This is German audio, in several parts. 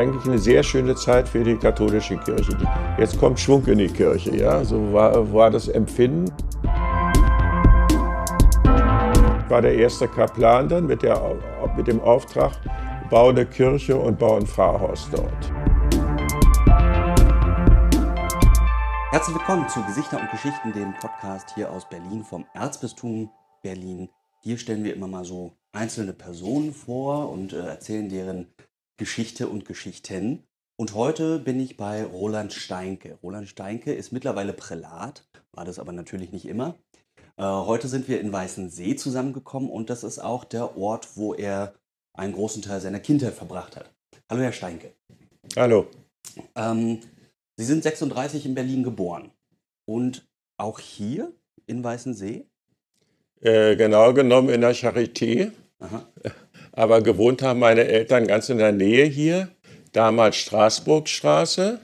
Eigentlich eine sehr schöne Zeit für die katholische Kirche. Jetzt kommt Schwung in die Kirche, ja, so war, war das Empfinden. Ich war der erste Kaplan dann mit, der, mit dem Auftrag, baue eine Kirche und baue ein Pfarrhaus dort. Herzlich willkommen zu Gesichter und Geschichten, dem Podcast hier aus Berlin vom Erzbistum Berlin. Hier stellen wir immer mal so einzelne Personen vor und äh, erzählen deren Geschichte und Geschichten. Und heute bin ich bei Roland Steinke. Roland Steinke ist mittlerweile Prälat, war das aber natürlich nicht immer. Äh, heute sind wir in Weißensee zusammengekommen und das ist auch der Ort, wo er einen großen Teil seiner Kindheit verbracht hat. Hallo, Herr Steinke. Hallo. Ähm, Sie sind 36 in Berlin geboren. Und auch hier in Weißensee? Äh, genau genommen in der Charité. Aha. Aber gewohnt haben meine Eltern ganz in der Nähe hier. Damals Straßburgstraße.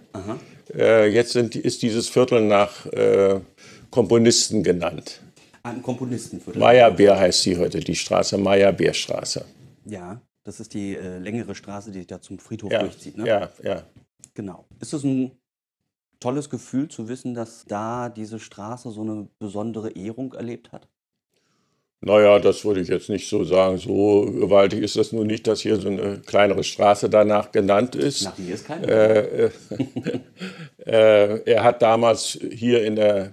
Äh, jetzt sind, ist dieses Viertel nach äh, Komponisten genannt. Ein Komponistenviertel. Meyerbeer heißt sie heute, die Straße, Meyerbeerstraße. Ja, das ist die äh, längere Straße, die sich da zum Friedhof ja, durchzieht. Ne? Ja, ja. Genau. Ist das ein tolles Gefühl zu wissen, dass da diese Straße so eine besondere Ehrung erlebt hat? Naja, das würde ich jetzt nicht so sagen. So gewaltig ist das nun nicht, dass hier so eine kleinere Straße danach genannt ist. Nach mir ist keine. Äh, äh, äh, er hat damals hier in der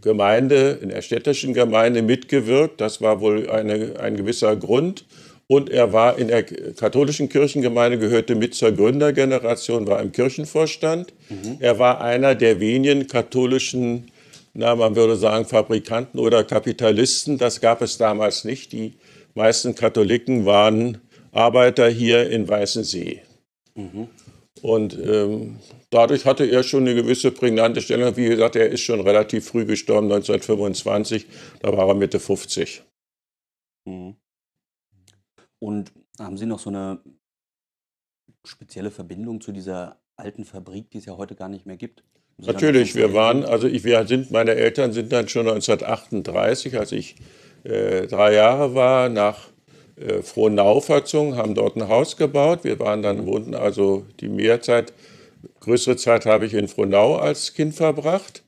Gemeinde, in der städtischen Gemeinde mitgewirkt. Das war wohl eine, ein gewisser Grund. Und er war in der katholischen Kirchengemeinde, gehörte mit zur Gründergeneration, war im Kirchenvorstand. Mhm. Er war einer der wenigen katholischen, na, man würde sagen, Fabrikanten oder Kapitalisten. Das gab es damals nicht. Die meisten Katholiken waren Arbeiter hier in Weißensee. Mhm. Und ähm, dadurch hatte er schon eine gewisse prägnante Stellung. Wie gesagt, er ist schon relativ früh gestorben, 1925. Da war er Mitte 50. Mhm. Und haben Sie noch so eine spezielle Verbindung zu dieser alten Fabrik, die es ja heute gar nicht mehr gibt? Natürlich, wir waren, also ich, wir sind, meine Eltern sind dann schon 1938, als ich äh, drei Jahre war, nach äh, Frohnau verzogen, haben dort ein Haus gebaut. Wir waren dann, wohnten also die Mehrzeit, größere Zeit habe ich in Frohnau als Kind verbracht.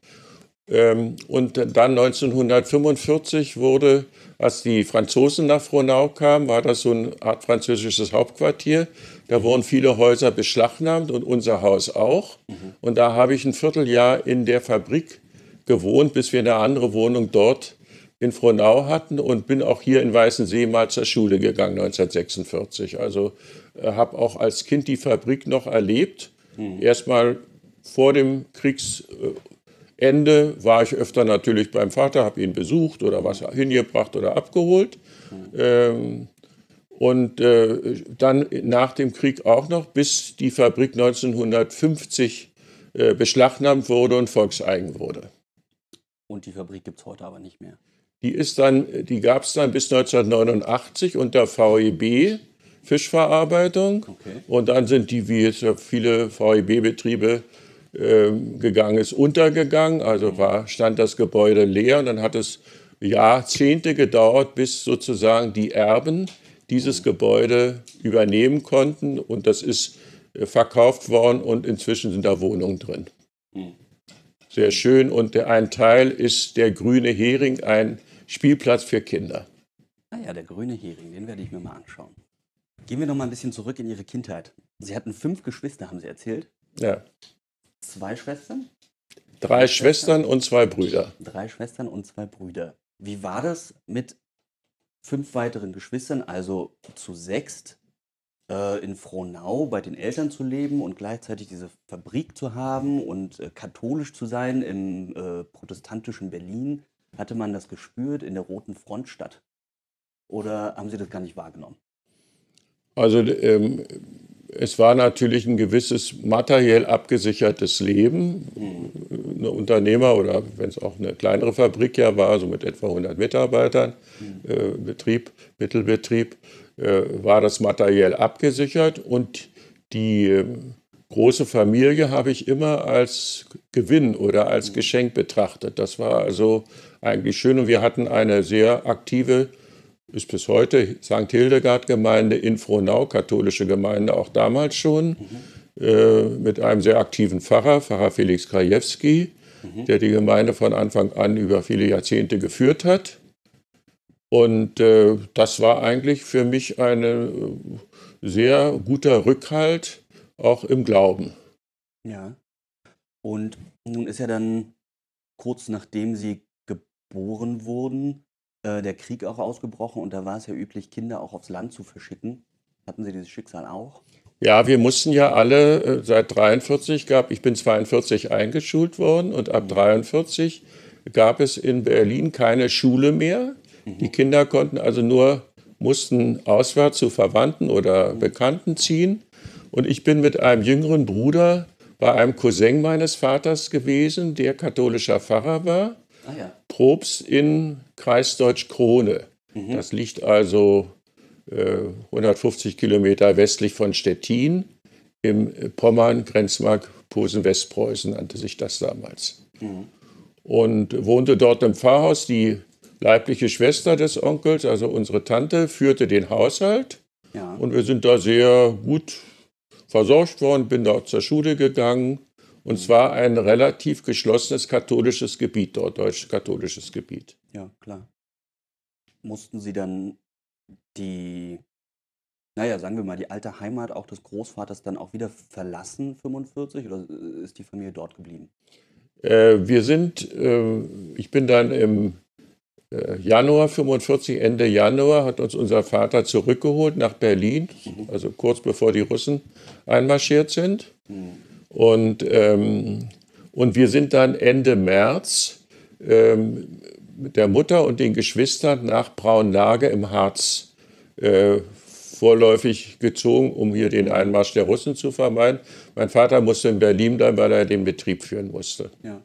Ähm, und dann 1945 wurde, als die Franzosen nach Frohnau kamen, war das so eine Art französisches Hauptquartier. Da wurden viele Häuser beschlagnahmt und unser Haus auch. Und da habe ich ein Vierteljahr in der Fabrik gewohnt, bis wir eine andere Wohnung dort in Frohnau hatten und bin auch hier in Weißensee mal zur Schule gegangen 1946. Also äh, habe auch als Kind die Fabrik noch erlebt. Mhm. Erstmal vor dem Kriegs äh, Ende war ich öfter natürlich beim Vater, habe ihn besucht oder was hingebracht oder abgeholt. Ähm, und äh, dann nach dem Krieg auch noch, bis die Fabrik 1950 äh, beschlagnahmt wurde und volkseigen wurde. Und die Fabrik gibt es heute aber nicht mehr. Die, die gab es dann bis 1989 unter VEB, Fischverarbeitung. Okay. Und dann sind die, wie jetzt viele VEB-Betriebe, gegangen ist, untergegangen. Also war, stand das Gebäude leer und dann hat es Jahrzehnte gedauert, bis sozusagen die Erben dieses Gebäude übernehmen konnten. Und das ist äh, verkauft worden und inzwischen sind da Wohnungen drin. Sehr schön. Und der, ein Teil ist der grüne Hering, ein Spielplatz für Kinder. Ah ja, der grüne Hering, den werde ich mir mal anschauen. Gehen wir noch mal ein bisschen zurück in Ihre Kindheit. Sie hatten fünf Geschwister, haben Sie erzählt? Ja. Zwei Schwestern? Drei Schwestern und zwei Brüder. Drei Schwestern und zwei Brüder. Wie war das mit fünf weiteren Geschwistern, also zu sechst, äh, in Frohnau bei den Eltern zu leben und gleichzeitig diese Fabrik zu haben und äh, katholisch zu sein im äh, protestantischen Berlin? Hatte man das gespürt in der Roten Frontstadt? Oder haben Sie das gar nicht wahrgenommen? Also ähm, es war natürlich ein gewisses materiell abgesichertes Leben. Ein Unternehmer oder wenn es auch eine kleinere Fabrik ja war, so mit etwa 100 Mitarbeitern, äh, Betrieb, Mittelbetrieb, äh, war das materiell abgesichert. Und die äh, große Familie habe ich immer als Gewinn oder als Geschenk betrachtet. Das war also eigentlich schön. Und wir hatten eine sehr aktive ist bis heute St. Hildegard-Gemeinde in Frohnau, katholische Gemeinde, auch damals schon, mhm. äh, mit einem sehr aktiven Pfarrer, Pfarrer Felix Krajewski, mhm. der die Gemeinde von Anfang an über viele Jahrzehnte geführt hat. Und äh, das war eigentlich für mich ein äh, sehr guter Rückhalt, auch im Glauben. Ja. Und nun ist ja dann kurz nachdem Sie geboren wurden, äh, der Krieg auch ausgebrochen und da war es ja üblich, Kinder auch aufs Land zu verschicken. Hatten Sie dieses Schicksal auch? Ja, wir mussten ja alle äh, seit 43 gab, ich bin 42 eingeschult worden und ab 43 gab es in Berlin keine Schule mehr. Mhm. Die Kinder konnten also nur, mussten auswärts zu Verwandten oder Bekannten ziehen. Und ich bin mit einem jüngeren Bruder bei einem Cousin meines Vaters gewesen, der katholischer Pfarrer war. Ah, ja. Probst in Kreisdeutsch Krone. Mhm. Das liegt also äh, 150 Kilometer westlich von Stettin im Pommern, Grenzmark Posen-Westpreußen nannte sich das damals. Mhm. Und wohnte dort im Pfarrhaus. Die leibliche Schwester des Onkels, also unsere Tante, führte den Haushalt. Ja. Und wir sind da sehr gut versorgt worden, bin dort zur Schule gegangen. Und mhm. zwar ein relativ geschlossenes katholisches Gebiet dort, deutsch-katholisches Gebiet. Ja, klar. Mussten Sie dann die, naja, sagen wir mal, die alte Heimat auch des Großvaters dann auch wieder verlassen, 45, oder ist die Familie dort geblieben? Äh, wir sind, äh, ich bin dann im äh, Januar 45, Ende Januar, hat uns unser Vater zurückgeholt nach Berlin, mhm. also kurz bevor die Russen einmarschiert sind. Mhm. Und, ähm, und wir sind dann Ende März ähm, der Mutter und den Geschwistern nach Braunlage im Harz äh, vorläufig gezogen, um hier den Einmarsch der Russen zu vermeiden. Mein Vater musste in Berlin bleiben, weil er den Betrieb führen musste. Ja.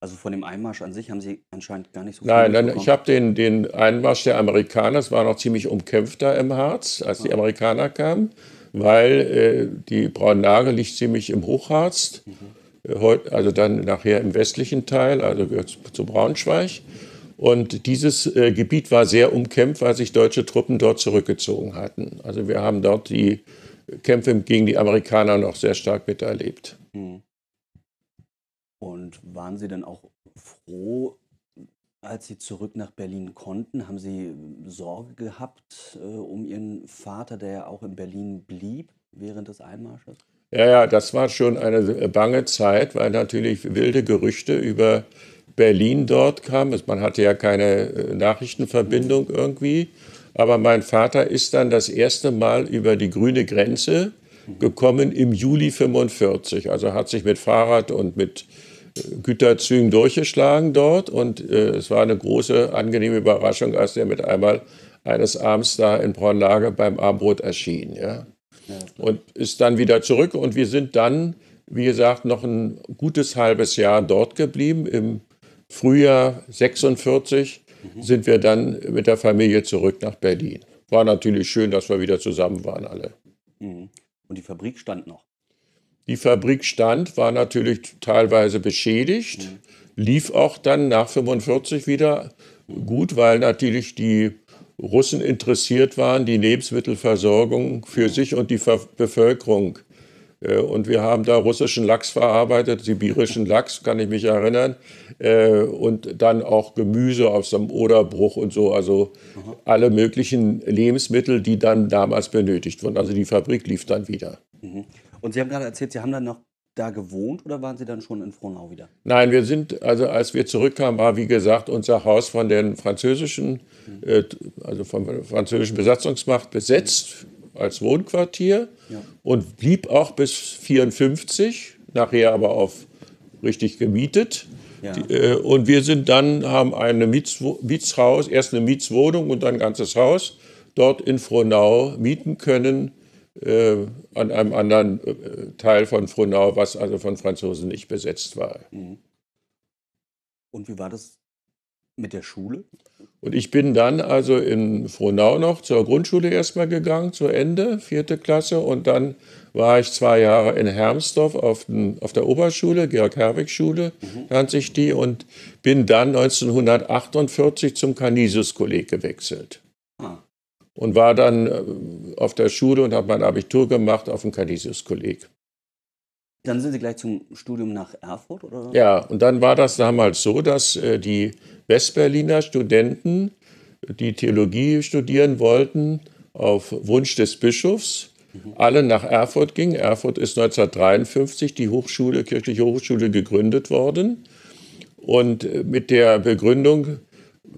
Also von dem Einmarsch an sich haben Sie anscheinend gar nicht so viel Nein, nein ich habe den, den Einmarsch der Amerikaner, es war noch ziemlich umkämpft da im Harz, als die. Amerikaner kamen, weil äh, die Braunlage liegt ziemlich im Hochharz, mhm. Also dann nachher im westlichen Teil, also zu Braunschweig. Und dieses äh, Gebiet war sehr umkämpft, weil sich deutsche Truppen dort zurückgezogen hatten. Also wir haben dort die Kämpfe gegen die Amerikaner noch sehr stark miterlebt. Mhm. Und waren Sie dann auch froh, als Sie zurück nach Berlin konnten? Haben Sie Sorge gehabt äh, um Ihren Vater, der ja auch in Berlin blieb während des Einmarsches? Ja, ja, das war schon eine bange Zeit, weil natürlich wilde Gerüchte über Berlin dort kamen. Man hatte ja keine äh, Nachrichtenverbindung irgendwie. Aber mein Vater ist dann das erste Mal über die grüne Grenze gekommen im Juli 45. Also hat sich mit Fahrrad und mit Güterzügen durchgeschlagen dort und äh, es war eine große, angenehme Überraschung, als er mit einmal eines Abends da in Braunlage beim Abendbrot erschien. Ja. Und ist dann wieder zurück und wir sind dann, wie gesagt, noch ein gutes halbes Jahr dort geblieben. Im Frühjahr 46 mhm. sind wir dann mit der Familie zurück nach Berlin. War natürlich schön, dass wir wieder zusammen waren alle. Mhm. Und die Fabrik stand noch? Die Fabrik stand, war natürlich teilweise beschädigt, lief auch dann nach 45 wieder gut, weil natürlich die Russen interessiert waren, die Lebensmittelversorgung für sich und die Bevölkerung. Äh, und wir haben da russischen Lachs verarbeitet, sibirischen Lachs, kann ich mich erinnern. Äh, und dann auch Gemüse aus dem Oderbruch und so. Also alle möglichen Lebensmittel, die dann damals benötigt wurden. Also die Fabrik lief dann wieder. Mhm. Und Sie haben gerade erzählt, Sie haben dann noch da gewohnt oder waren Sie dann schon in Frohnau wieder? Nein, wir sind, also als wir zurückkamen, war wie gesagt unser Haus von den französischen, mhm. äh, also von französischen Besatzungsmacht besetzt als Wohnquartier ja. und blieb auch bis 54, nachher aber auf richtig gemietet. Ja. Die, äh, und wir sind dann, haben eine Mietswo Mietshaus, erst eine Mietswohnung und dann ein ganzes Haus dort in Frohnau mieten können äh, an einem anderen äh, Teil von Frohnau, was also von Franzosen nicht besetzt war. Mhm. Und wie war das mit der Schule? Und ich bin dann also in Frohnau noch zur Grundschule erstmal gegangen, zu Ende, vierte Klasse. Und dann war ich zwei Jahre in Hermsdorf auf, den, auf der Oberschule, Georg-Herwig-Schule mhm. nannte sich die, und bin dann 1948 zum Canisius-Kolleg gewechselt. Und war dann äh, auf der Schule und habe mein Abitur gemacht auf dem Canisius-Kolleg. Dann sind Sie gleich zum Studium nach Erfurt, oder? Ja, und dann war das damals so, dass äh, die Westberliner Studenten, die Theologie studieren wollten, auf Wunsch des Bischofs mhm. alle nach Erfurt gingen. Erfurt ist 1953 die Hochschule, kirchliche Hochschule gegründet worden. Und äh, mit der Begründung,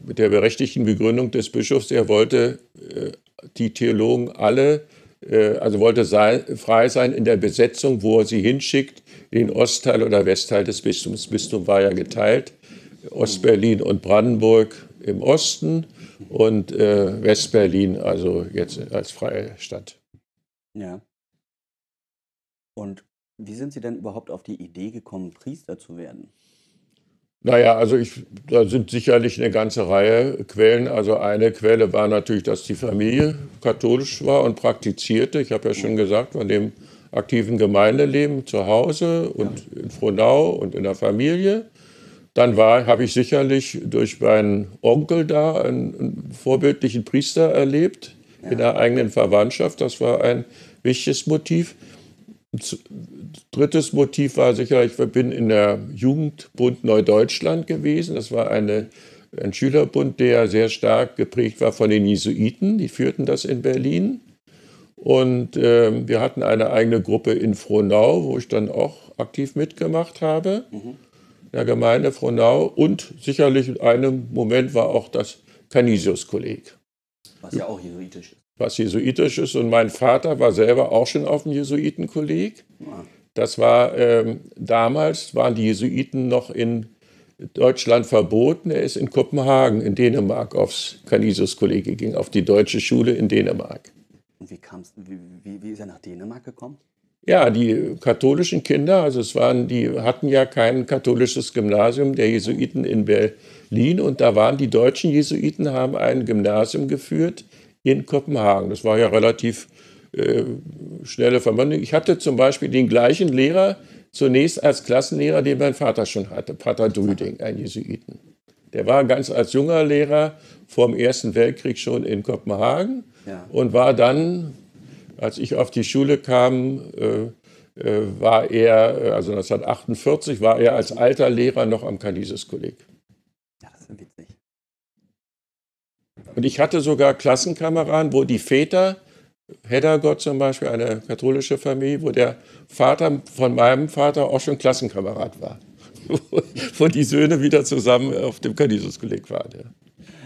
mit der berechtigten Begründung des Bischofs, er wollte äh, die Theologen alle äh, also wollte sein, frei sein in der Besetzung, wo er sie hinschickt, den Ostteil oder Westteil des Bistums. Das Bistum war ja geteilt, Ostberlin und Brandenburg im Osten und äh, Westberlin, also jetzt als freie Stadt. Ja. Und wie sind Sie denn überhaupt auf die Idee gekommen, Priester zu werden? Naja, also ich, da sind sicherlich eine ganze Reihe Quellen. Also eine Quelle war natürlich, dass die Familie katholisch war und praktizierte. Ich habe ja schon gesagt, von dem aktiven Gemeindeleben zu Hause und ja. in Frohnau und in der Familie. Dann habe ich sicherlich durch meinen Onkel da einen, einen vorbildlichen Priester erlebt ja. in der eigenen Verwandtschaft. Das war ein wichtiges Motiv drittes Motiv war sicher, ich bin in der Jugendbund Neudeutschland gewesen. Das war eine, ein Schülerbund, der sehr stark geprägt war von den Jesuiten. Die führten das in Berlin. Und äh, wir hatten eine eigene Gruppe in Frohnau, wo ich dann auch aktiv mitgemacht habe. Mhm. Der Gemeinde Frohnau. Und sicherlich in einem Moment war auch das Canisius-Kolleg. Was ja auch jesuitisch ist was jesuitisch ist. Und mein Vater war selber auch schon auf dem Jesuitenkolleg. Das war ähm, damals, waren die Jesuiten noch in Deutschland verboten. Er ist in Kopenhagen, in Dänemark, aufs Canisius-Kolleg gegangen, auf die deutsche Schule in Dänemark. Und wie, kam's, wie, wie, wie ist er nach Dänemark gekommen? Ja, die katholischen Kinder, also es waren, die hatten ja kein katholisches Gymnasium der Jesuiten in Berlin und da waren die deutschen Jesuiten, haben ein Gymnasium geführt in Kopenhagen. Das war ja relativ äh, schnelle Verbindung. Ich hatte zum Beispiel den gleichen Lehrer zunächst als Klassenlehrer, den mein Vater schon hatte, Pater Drüding, ein Jesuiten. Der war ganz als junger Lehrer vor dem Ersten Weltkrieg schon in Kopenhagen ja. und war dann, als ich auf die Schule kam, äh, äh, war er, äh, also 1948, war er als alter Lehrer noch am Canisius-Kolleg. Ja, das ist witzig. Und ich hatte sogar Klassenkameraden, wo die Väter, Heddergott zum Beispiel, eine katholische Familie, wo der Vater von meinem Vater auch schon Klassenkamerad war. wo die Söhne wieder zusammen auf dem Canisius-Kolleg waren. Ja.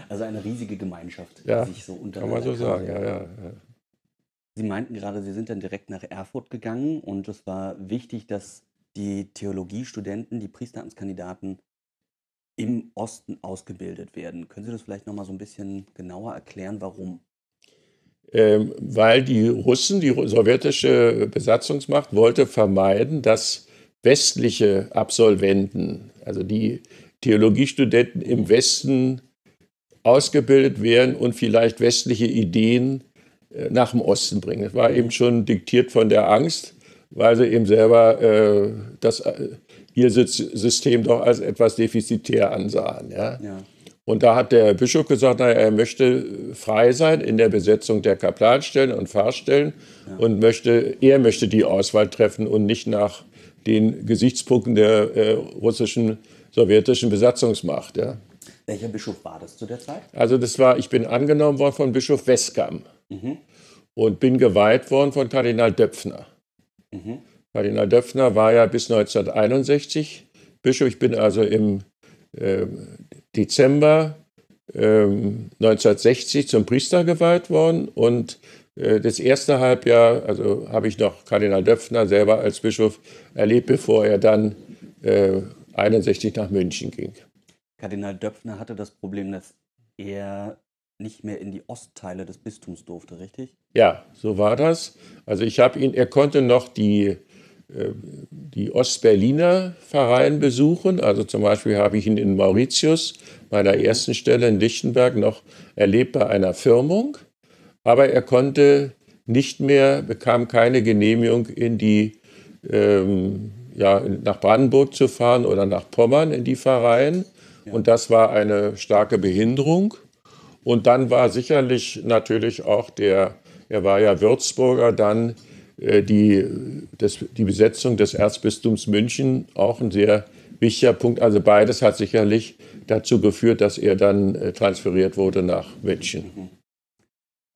Also eine riesige Gemeinschaft, ja, die sich so untereinander Kann man so sagen, ja, ja, ja. Sie meinten gerade, Sie sind dann direkt nach Erfurt gegangen und es war wichtig, dass die Theologiestudenten, die Priesteramtskandidaten im Osten ausgebildet werden. Können Sie das vielleicht noch mal so ein bisschen genauer erklären, warum? Ähm, weil die Russen, die sowjetische Besatzungsmacht, wollte vermeiden, dass westliche Absolventen, also die Theologiestudenten im Westen ausgebildet werden und vielleicht westliche Ideen äh, nach dem Osten bringen. Das war mhm. eben schon diktiert von der Angst, weil sie eben selber äh, das äh, ihr System doch als etwas defizitär ansahen. Ja? ja. Und da hat der Bischof gesagt, naja, er möchte frei sein in der Besetzung der Kaplanstellen und Pfarrstellen ja. und möchte, er möchte die Auswahl treffen und nicht nach den Gesichtspunkten der äh, russischen, sowjetischen Besatzungsmacht. Ja. Welcher Bischof war das zu der Zeit? Also das war, ich bin angenommen worden von Bischof Weskam mhm. und bin geweiht worden von Kardinal Döpfner. Mhm. Kardinal Döpfner war ja bis 1961 Bischof. Ich bin also im äh, Dezember äh, 1960 zum Priester geweiht worden und äh, das erste Halbjahr, also habe ich noch Kardinal Döpfner selber als Bischof erlebt, bevor er dann 61 äh, nach München ging. Kardinal Döpfner hatte das Problem, dass er nicht mehr in die Ostteile des Bistums durfte, richtig? Ja, so war das. Also ich habe ihn, er konnte noch die die Ostberliner Pfarreien besuchen. Also zum Beispiel habe ich ihn in Mauritius, meiner ersten Stelle in Lichtenberg, noch erlebt bei einer Firmung. Aber er konnte nicht mehr, bekam keine Genehmigung, in die, ähm, ja, nach Brandenburg zu fahren oder nach Pommern in die Pfarreien. Und das war eine starke Behinderung. Und dann war sicherlich natürlich auch der, er war ja Würzburger, dann äh, die, das, die Besetzung des Erzbistums München auch ein sehr wichtiger Punkt. Also beides hat sicherlich dazu geführt, dass er dann äh, transferiert wurde nach München. Mhm.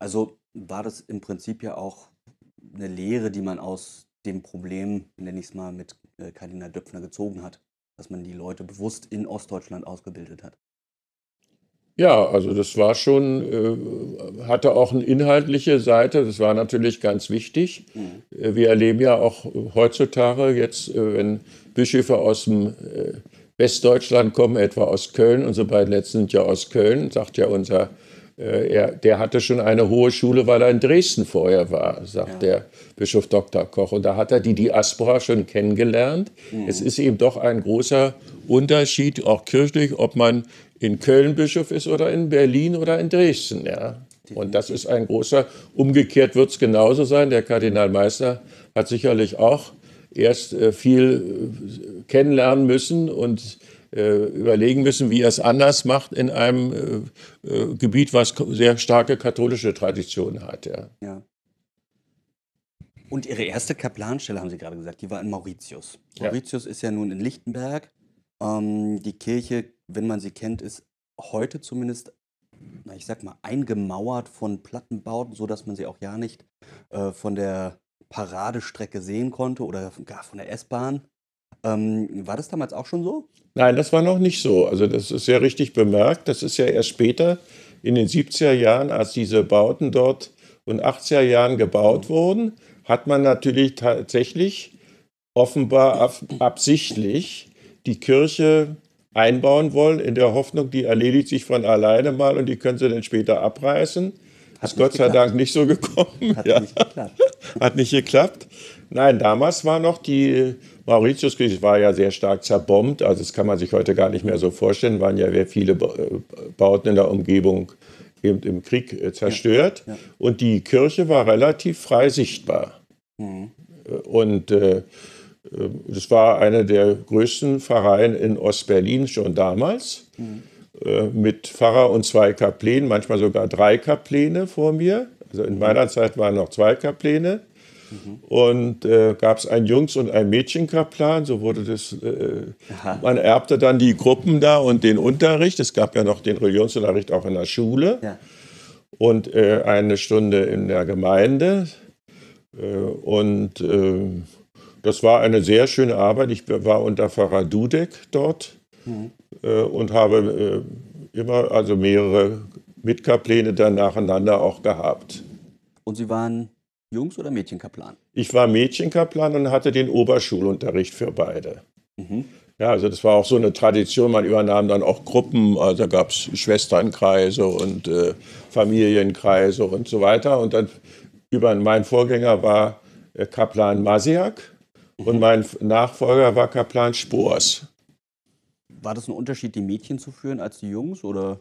Also war das im Prinzip ja auch eine Lehre, die man aus dem Problem, nenne ich es mal, mit äh, Kardinal Döpfner gezogen hat, dass man die Leute bewusst in Ostdeutschland ausgebildet hat. Ja, also das war schon, äh, hatte auch eine inhaltliche Seite, das war natürlich ganz wichtig. Mhm. Äh, wir erleben ja auch heutzutage jetzt, äh, wenn Bischöfe aus dem Westdeutschland kommen, etwa aus Köln, unsere beiden letzten sind ja aus Köln, sagt ja unser er, der hatte schon eine hohe Schule, weil er in Dresden vorher war, sagt ja. der Bischof Dr. Koch. Und da hat er die Diaspora schon kennengelernt. Mhm. Es ist eben doch ein großer Unterschied, auch kirchlich, ob man in Köln Bischof ist oder in Berlin oder in Dresden. Ja. Und das ist ein großer, umgekehrt wird es genauso sein. Der Kardinalmeister hat sicherlich auch erst äh, viel äh, kennenlernen müssen und äh, überlegen müssen, wie er es anders macht in einem äh, äh, Gebiet, was sehr starke katholische Traditionen hat. Ja. ja. Und Ihre erste Kaplanstelle, haben Sie gerade gesagt, die war in Mauritius. Mauritius ja. ist ja nun in Lichtenberg. Ähm, die Kirche, wenn man sie kennt, ist heute zumindest, na, ich sag mal, eingemauert von Plattenbauten, sodass man sie auch ja nicht äh, von der Paradestrecke sehen konnte oder gar von der S-Bahn. Ähm, war das damals auch schon so? Nein, das war noch nicht so. Also das ist ja richtig bemerkt. Das ist ja erst später in den 70er Jahren, als diese Bauten dort und 80er Jahren gebaut wurden, hat man natürlich tatsächlich offenbar ab absichtlich die Kirche einbauen wollen, in der Hoffnung, die erledigt sich von alleine mal und die können sie dann später abreißen. Hat ist Gott sei Dank nicht so gekommen. Hat ja. nicht geklappt. Hat nicht geklappt. Nein, damals war noch die Mauritiuskirche war ja sehr stark zerbombt, also das kann man sich heute gar nicht mehr so vorstellen, waren ja sehr viele äh, Bauten in der Umgebung eben im Krieg äh, zerstört. Ja, ja. Und die Kirche war relativ frei sichtbar. Mhm. Und äh, das war eine der größten Pfarreien in Ostberlin schon damals, mhm. äh, mit Pfarrer und zwei Kaplänen, manchmal sogar drei Kapläne vor mir. Also in meiner Zeit waren noch zwei Kapläne. Und äh, gab es einen Jungs- und einen Mädchenkaplan, so wurde das. Äh, man erbte dann die Gruppen da und den Unterricht. Es gab ja noch den Religionsunterricht auch in der Schule. Ja. Und äh, eine Stunde in der Gemeinde. Äh, und äh, das war eine sehr schöne Arbeit. Ich war unter Pfarrer Dudek dort mhm. Äh, und habe immer also mehrere Mitkapläne dann nacheinander auch gehabt. Und Sie waren Jungs- oder Mädchenkaplan? Ich war Mädchenkaplan und hatte den Oberschulunterricht für beide. Mhm. Ja, also das war auch so eine Tradition. Man übernahm dann auch Gruppen, also gab es Schwesternkreise und äh, Familienkreise und so weiter. Und dann über mein Vorgänger war äh, Kaplan Masiak. Und mein Nachfolger war Kaplan Spors. War das ein Unterschied, die Mädchen zu führen als die Jungs oder?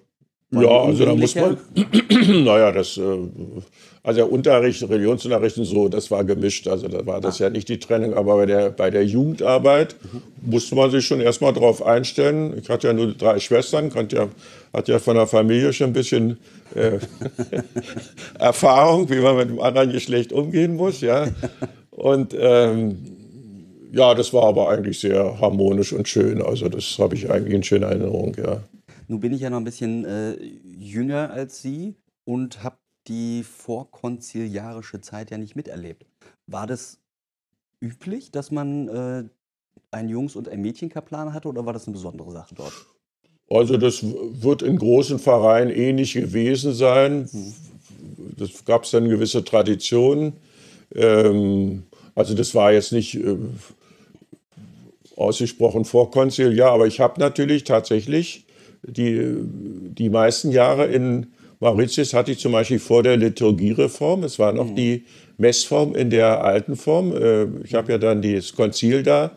Ja, also da muss man, naja, das, äh, also der Unterricht, Religionsunterricht und so, das war gemischt, also da war das ah. ja nicht die Trennung, aber bei der, bei der Jugendarbeit mhm. musste man sich schon erstmal drauf einstellen. Ich hatte ja nur drei Schwestern, konnte ja, hatte ja von der Familie schon ein bisschen äh, Erfahrung, wie man mit dem anderen Geschlecht umgehen muss, ja. Und ähm, ja, das war aber eigentlich sehr harmonisch und schön, also das habe ich eigentlich in schöner Erinnerung, ja. Nun bin ich ja noch ein bisschen äh, jünger als Sie und habe die vorkonziliarische Zeit ja nicht miterlebt. War das üblich, dass man äh, einen Jungs- und einen Mädchenkaplan hatte oder war das eine besondere Sache dort? Also das wird in großen Vereinen ähnlich gewesen sein. Hm. Das gab es dann gewisse Traditionen. Ähm, also das war jetzt nicht ausgesprochen vorkonziliar, aber ich habe natürlich tatsächlich die, die meisten Jahre in Mauritius hatte ich zum Beispiel vor der Liturgiereform, es war noch mhm. die Messform in der alten Form. Äh, ich habe ja dann das Konzil da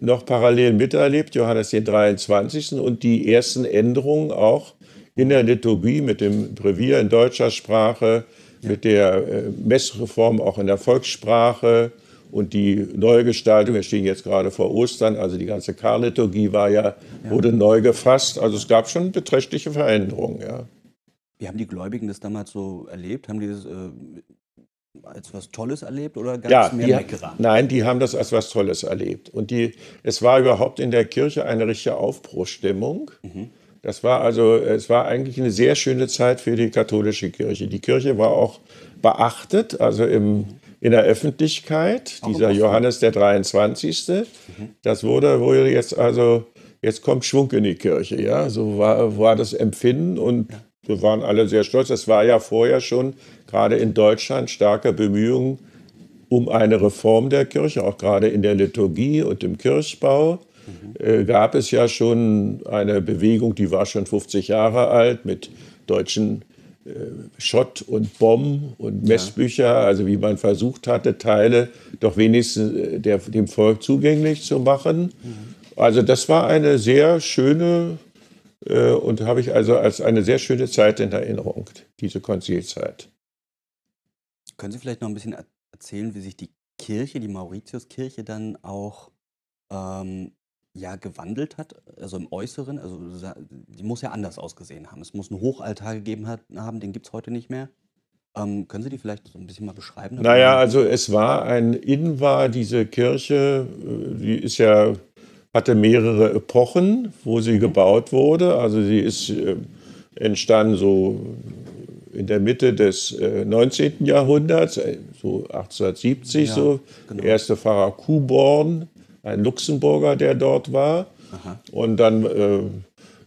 noch parallel miterlebt, Johannes den 23. und die ersten Änderungen auch in der Liturgie mit dem Brevier in deutscher Sprache, ja. mit der äh, Messreform auch in der Volkssprache und die Neugestaltung, wir stehen jetzt gerade vor Ostern, also die ganze Karliturgie war ja, ja, wurde neu gefasst. Also es gab schon beträchtliche Veränderungen, ja. Wie haben die Gläubigen das damals so erlebt? Haben die das äh, als was Tolles erlebt oder gab Ja, es mehr Meckerer? nein, die haben das als was Tolles erlebt. Und die, es war überhaupt in der Kirche eine richtige Aufbruchsstimmung. Das war also, es war eigentlich eine sehr schöne Zeit für die katholische Kirche. Die Kirche war auch beachtet, also im, in der Öffentlichkeit. Auch Dieser. Johannes der 23. Das wurde wohl jetzt also, jetzt kommt Schwung in die Kirche, ja. So war, war das Empfinden und wir waren alle sehr stolz. Es war ja vorher schon gerade in Deutschland starke Bemühungen um eine Reform der Kirche, auch gerade in der Liturgie und im Kirchbau. Äh, gab es ja schon eine Bewegung, die war schon 50 Jahre alt, mit deutschen Schott und Bomben und Messbücher, also wie man versucht hatte, Teile doch wenigstens äh, der, dem Volk zugänglich zu machen. Also das war eine sehr schöne äh, und habe ich also als eine sehr schöne Zeit in Erinnerung, diese Konzilzeit. Können Sie vielleicht noch ein bisschen er- erzählen, wie sich die Kirche, die Mauritiuskirche, dann auch ähm, ja, gewandelt hat? Also im Äußeren? Also die muss ja anders ausgesehen haben. Es muss einen Hochaltar gegeben hat, haben, den gibt es heute nicht mehr. Ähm, können Sie die vielleicht so ein bisschen mal beschreiben? Naja, also es war ein, innen war diese Kirche, äh, die ist ja, hatte mehrere Epochen, wo sie gebaut wurde. Also sie ist äh, entstanden so in der Mitte des äh, 19. Jahrhunderts, äh, so 1870 Ja, so. genau. Der erste Pfarrer Kuhborn, ein Luxemburger, der dort war. Und dann äh,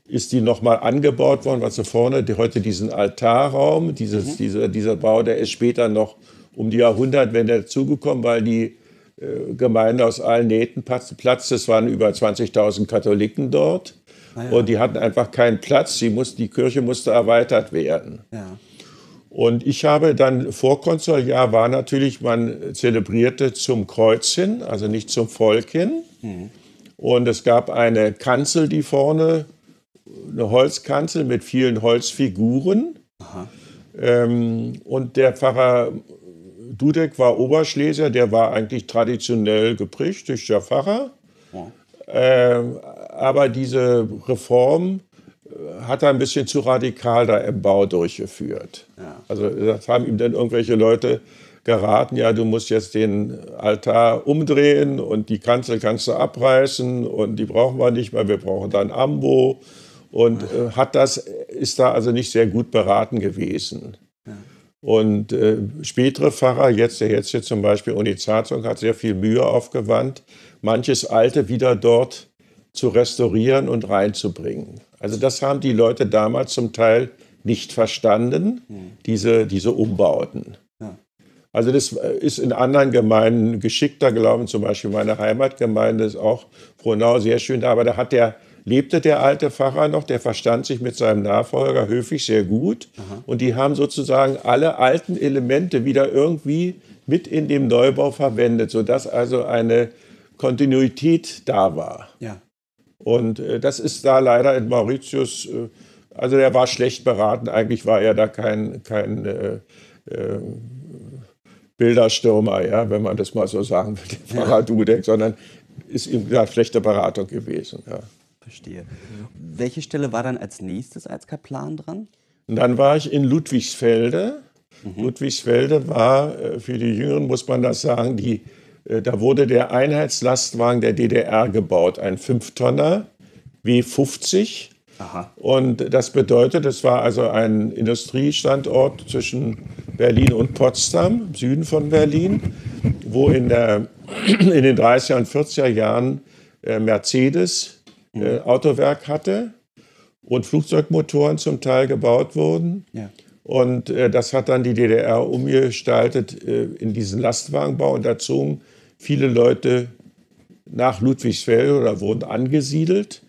ist die nochmal angebaut worden, was so vorne, die, heute diesen Altarraum, dieses, dieser, dieser Bau, der ist später noch um die Jahrhundertwende dazugekommen, weil die äh, Gemeinde aus allen Nähten platz- platzte. Es waren über 20.000 Katholiken dort. Ah ja. Und die hatten einfach keinen Platz. Sie muss, die Kirche musste erweitert werden. ja. Und ich habe dann Vorkonsuljahr war natürlich, man zelebrierte zum Kreuz hin, also nicht zum Volk hin. Und es gab eine Kanzel, die vorne, eine Holzkanzel mit vielen Holzfiguren. Ähm, und der Pfarrer Dudek war Oberschleser, der war eigentlich traditionell geprägter Pfarrer. Ja. Ähm, aber diese Reform äh, hat er ein bisschen zu radikal da im Bau durchgeführt. Ja. Also das haben ihm dann irgendwelche Leute geraten, ja, du musst jetzt den Altar umdrehen und die Kanzel kannst du abreißen und die brauchen wir nicht mehr, wir brauchen dann Ambo. Und äh, hat das, ist da also nicht sehr gut beraten gewesen. Und äh, spätere Pfarrer, jetzt der jetzt hier zum Beispiel Uni Zarzong, hat sehr viel Mühe aufgewandt, manches Alte wieder dort zu restaurieren und reinzubringen. Also das haben die Leute damals zum Teil nicht verstanden, diese, diese Umbauten. Also das ist in anderen Gemeinden geschickter gelaufen, zum Beispiel meine Heimatgemeinde ist auch Frohnau sehr schön da, aber da hat der, lebte der alte Pfarrer noch, der verstand sich mit seinem Nachfolger Höfig sehr gut und die haben sozusagen alle alten Elemente wieder irgendwie mit in dem Neubau verwendet, sodass also eine Kontinuität da war. ja. Und äh, das ist da leider in Mauritius, äh, also der war schlecht beraten. Eigentlich war er da kein, kein äh, äh, Bilderstürmer, ja, wenn man das mal so sagen will, der Pfarrer Dudek, sondern ist ihm ja, schlechte Beratung gewesen. Ja. Verstehe. Welche Stelle war dann als nächstes als Kaplan dran? Und dann war ich in Ludwigsfelde. Ludwigsfelde war, äh, für die Jüngeren muss man das sagen, die, äh, da wurde der Einheitslastwagen der DDR gebaut, ein Fünftonner W50. Aha. Und das bedeutet, es war also ein Industriestandort zwischen Berlin und Potsdam, im Süden von Berlin, wo in, der, in den 30er und 40er Jahren äh, Mercedes äh, Autowerk hatte und Flugzeugmotoren zum Teil gebaut wurden. Ja. Und äh, das hat dann die DDR umgestaltet äh, in diesen Lastwagenbau und da zogen viele Leute nach Ludwigsfelde oder wurden angesiedelt.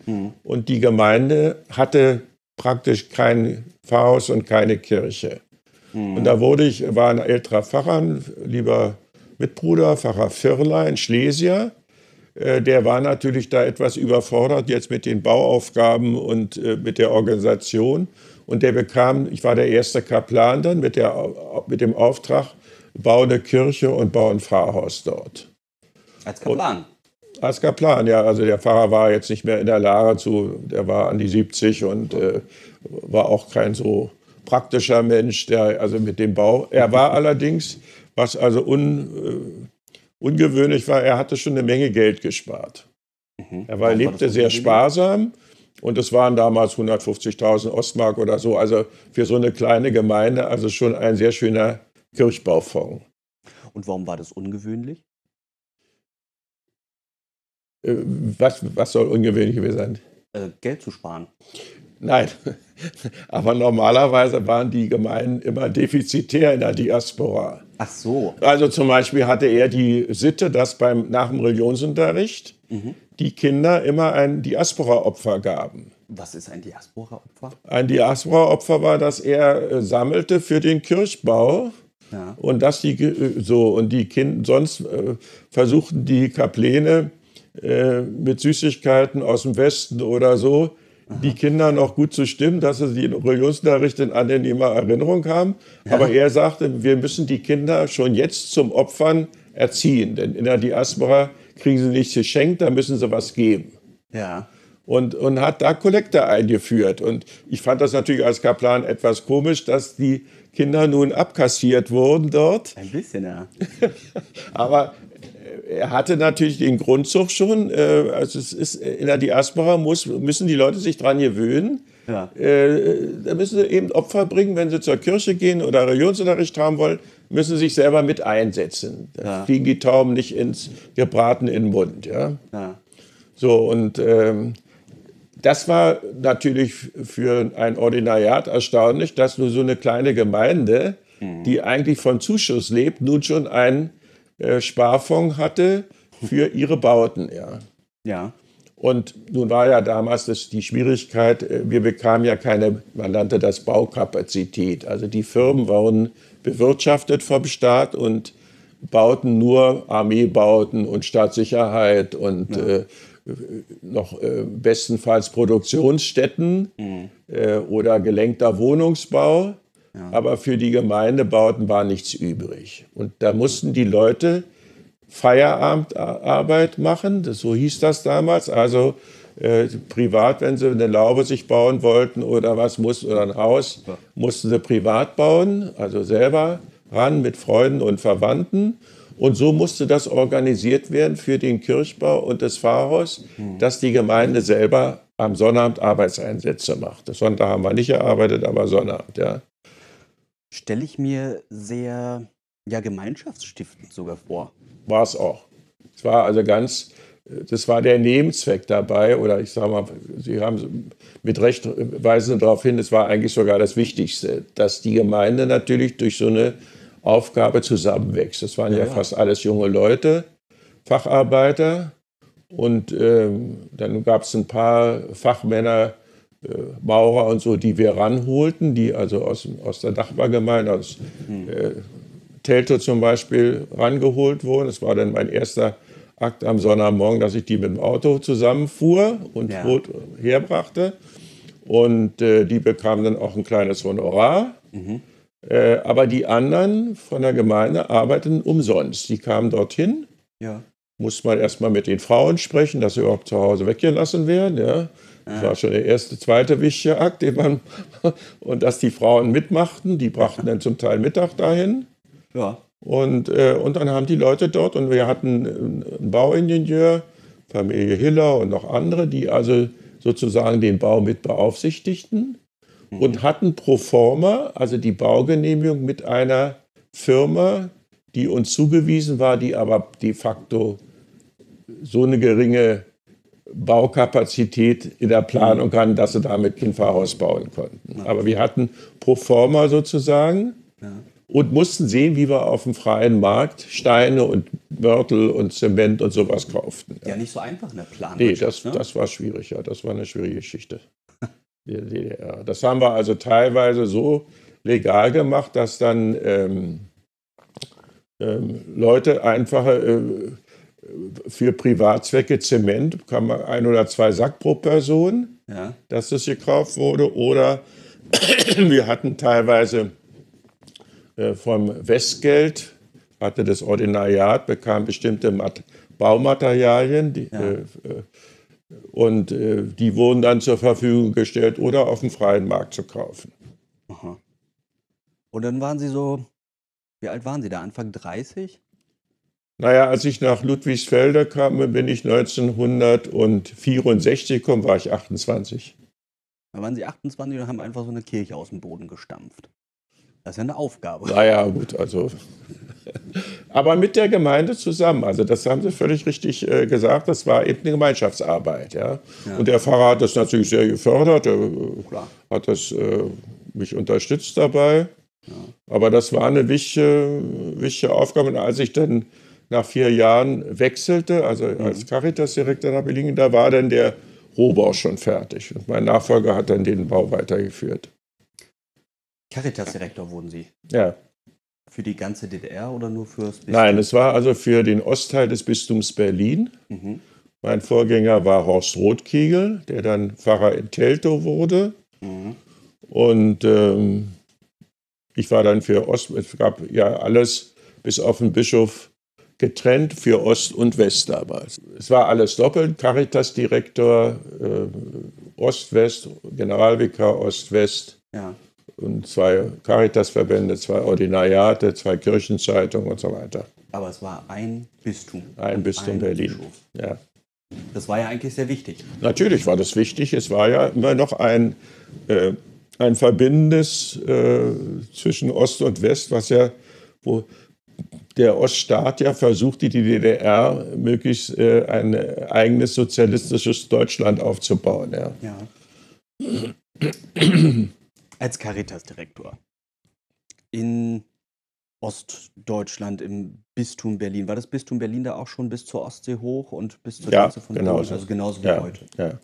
Und die Gemeinde hatte praktisch kein Pfarrhaus und keine Kirche. Und da wurde ich, war ein älterer Pfarrer, lieber Mitbruder, Pfarrer Firlein, Schlesier. Äh, Der war natürlich da etwas überfordert jetzt mit den Bauaufgaben und äh, mit der Organisation. Und der bekam, ich war der erste Kaplan dann mit, der, mit dem Auftrag, bau eine Kirche und bau ein Pfarrhaus dort. Als Kaplan. Als Kaplan, ja. Also der Pfarrer war jetzt nicht mehr in der Lage zu, der war an die 70 und äh, war auch kein so praktischer Mensch, der also mit dem Bau. Er war allerdings, was also un, äh, ungewöhnlich war, er hatte schon eine Menge Geld gespart. Mhm. Er war, lebte sehr sparsam und es waren damals 150.000 Ostmark oder so. Also für so eine kleine Gemeinde, also schon ein sehr schöner Kirchbaufonds. Und warum war das ungewöhnlich? Äh, was, was soll ungewöhnlich gewesen sein? Äh, Geld zu sparen. Nein, aber normalerweise waren die Gemeinden immer defizitär in der Diaspora. Ach so. Also zum Beispiel hatte er die Sitte, dass beim, nach dem Religionsunterricht mhm. die Kinder immer ein Diaspora-Opfer gaben. Was ist ein Diaspora-Opfer? Ein Diaspora-Opfer war, dass er äh, sammelte für den Kirchbau. Ja. Und dass die so und die Kinder sonst äh, versuchten die Kapläne äh, mit Süßigkeiten aus dem Westen oder so die Kinder noch gut zu stimmen, dass sie die Religionsunterricht in angenehmer Erinnerung haben. Ja. Aber er sagte, wir müssen die Kinder schon jetzt zum Opfern erziehen. Denn in der Diaspora kriegen sie nichts geschenkt, da müssen sie was geben. Ja. Und, und hat da Kollekte eingeführt. Und ich fand das natürlich als Kaplan etwas komisch, dass die Kinder nun abkassiert wurden dort. Ein bisschen, ja. Aber er hatte natürlich den Grundzug schon. Äh, also es ist in der Diaspora muss, müssen die Leute sich dran gewöhnen. Ja. Äh, da müssen sie eben Opfer bringen, wenn sie zur Kirche gehen oder Religionsunterricht haben wollen, müssen sie sich selber mit einsetzen. Da ja. fliegen die Tauben nicht ins Gebraten in den Mund. Ja? ja. So, und ähm, das war natürlich für ein Ordinariat erstaunlich, dass nur so eine kleine Gemeinde, mhm. die eigentlich von Zuschuss lebt, nun schon ein äh, Sparfonds hatte für ihre Bauten. Ja. ja. Und nun war ja damals das, die Schwierigkeit, äh, wir bekamen ja keine, man nannte das Baukapazität. Also die Firmen waren bewirtschaftet vom Staat und bauten nur Armeebauten und Staatssicherheit und ja. äh, noch äh, bestenfalls Produktionsstätten mhm. äh, oder gelenkter Wohnungsbau. Aber für die Gemeindebauten war nichts übrig. Und da mussten die Leute Feierabendarbeit machen, das, so hieß das damals. Also äh, privat, wenn sie eine Laube sich bauen wollten oder was muss oder ein Haus, mussten sie privat bauen, also selber ran mit Freunden und Verwandten. Und so musste das organisiert werden für den Kirchbau und das Pfarrhaus, mhm. dass die Gemeinde selber am Sonnabend Arbeitseinsätze macht. Das Sonntag haben wir nicht gearbeitet, aber Sonnabend, ja stelle ich mir sehr ja, gemeinschaftsstiftend sogar vor. War es auch. Es war also ganz, das war der Nebenzweck dabei, oder ich sage mal, Sie haben mit Recht weisen darauf hin, es war eigentlich sogar das Wichtigste, dass die Gemeinde natürlich durch so eine Aufgabe zusammenwächst. Das waren ja, ja fast alles junge Leute, Facharbeiter. Und ähm, dann gab es ein paar Fachmänner, Maurer und so, die wir ranholten, die also aus, aus der Nachbargemeinde, aus äh, Teltow zum Beispiel, rangeholt wurden. Das war dann mein erster Akt am Sonntagmorgen, dass ich die mit dem Auto zusammenfuhr und ja. Herbrachte. Und äh, die bekamen dann auch ein kleines Honorar. Mhm. Äh, aber die anderen von der Gemeinde arbeiteten umsonst. Die kamen dorthin. Ja. Musste man erstmal mit den Frauen sprechen, dass sie überhaupt zu Hause weggelassen werden. Ja. Das war schon der erste, zweite wichtige Akt, den man, und dass die Frauen mitmachten, die brachten dann zum Teil Mittag dahin. Ja. Und, äh, und dann haben die Leute dort, und wir hatten einen Bauingenieur, Familie Hiller und noch andere, die also sozusagen den Bau mit beaufsichtigten mhm. und hatten pro forma, also die Baugenehmigung mit einer Firma, die uns zugewiesen war, die aber de facto so eine geringe Baukapazität in der Planung mhm. hatten, dass sie damit kein Pfarrhaus bauen konnten. Aber wir hatten pro forma sozusagen und mussten sehen, wie wir auf dem freien Markt Steine und Mörtel und Zement und sowas kauften. Ja, ja nicht so einfach in der Planung. Nee, das, ne? das war schwierig, ja. Das war eine schwierige Geschichte. das haben wir also teilweise so legal gemacht, dass dann ähm, ähm, Leute einfach äh, für Privatzwecke Zement kam man ein oder zwei Sack pro Person, ja. dass das gekauft wurde. Oder wir hatten teilweise äh, vom Westgeld, hatte das Ordinariat, bekam bestimmte Mat Baumaterialien. Die, ja. äh, äh und äh, die wurden dann zur Verfügung gestellt oder auf dem freien Markt zu kaufen. Aha. Und dann waren Sie so, wie alt waren Sie da? Anfang 30? Naja, als ich nach Ludwigsfelde kam, bin ich 1964 gekommen, war ich 28. Da waren Sie 28 und haben einfach so eine Kirche aus dem Boden gestampft. Das ist ja eine Aufgabe. Naja, gut, also. Aber mit der Gemeinde zusammen. Also, das haben Sie völlig richtig äh, gesagt. Das war eben eine Gemeinschaftsarbeit. Ja? ja? Und der Pfarrer hat das natürlich sehr gefördert. Er Klar. hat das, äh, mich unterstützt dabei. Ja. Aber das war eine wichtige, wichtige Aufgabe. Und als ich dann nach vier Jahren wechselte, also mhm. als Caritas-Direktor nach Billingen, da war dann der Rohbau schon fertig. Und mein Nachfolger hat dann den Bau weitergeführt. Caritas-Direktor wurden Sie? Ja. Für die ganze DDR oder nur fürs Bistum? Nein, es war also für den Ostteil des Bistums Berlin. Mhm. Mein Vorgänger war Horst Rothkiegel, der dann Pfarrer in Teltow wurde. Mhm. Und ähm, ich war dann für Ost, es gab ja alles bis auf den Bischof getrennt für Ost und West damals. Es war alles doppelt, Caritas-Direktor, äh, Ost-West, Generalvikar Ost-West. Ja und zwei Caritasverbände, zwei Ordinariate, zwei Kirchenzeitungen und so weiter. Aber es war ein Bistum. Ein Bistum ein Berlin. Bischof. Ja. Das war ja eigentlich sehr wichtig. Natürlich war das wichtig. Es war ja immer noch ein, äh, ein Verbindendes äh, zwischen Ost und West, was ja, wo der Oststaat ja versuchte, die DDR möglichst äh, ein eigenes sozialistisches Deutschland aufzubauen. Ja. ja. als Caritas-Direktor in Ostdeutschland im Bistum Berlin. War das Bistum Berlin da auch schon bis zur Ostsee hoch und bis zur ja, Grenze von genau Polen? Also genauso wie ja, heute. Ja.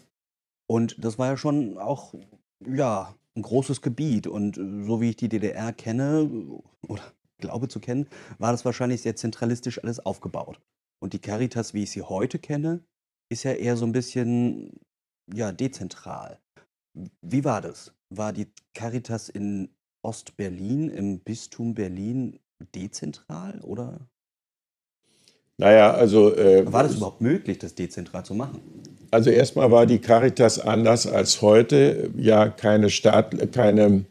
Und das war ja schon auch ja, ein großes Gebiet. Und so wie ich die DDR kenne oder glaube zu kennen, war das wahrscheinlich sehr zentralistisch alles aufgebaut. Und die Caritas, wie ich sie heute kenne, ist ja eher so ein bisschen ja, dezentral. Wie war das? War die Caritas in Ostberlin, im Bistum Berlin dezentral oder? Naja, also. Äh, war das überhaupt möglich, das dezentral zu machen? Also erstmal war die Caritas anders als heute, ja keine Staat, keine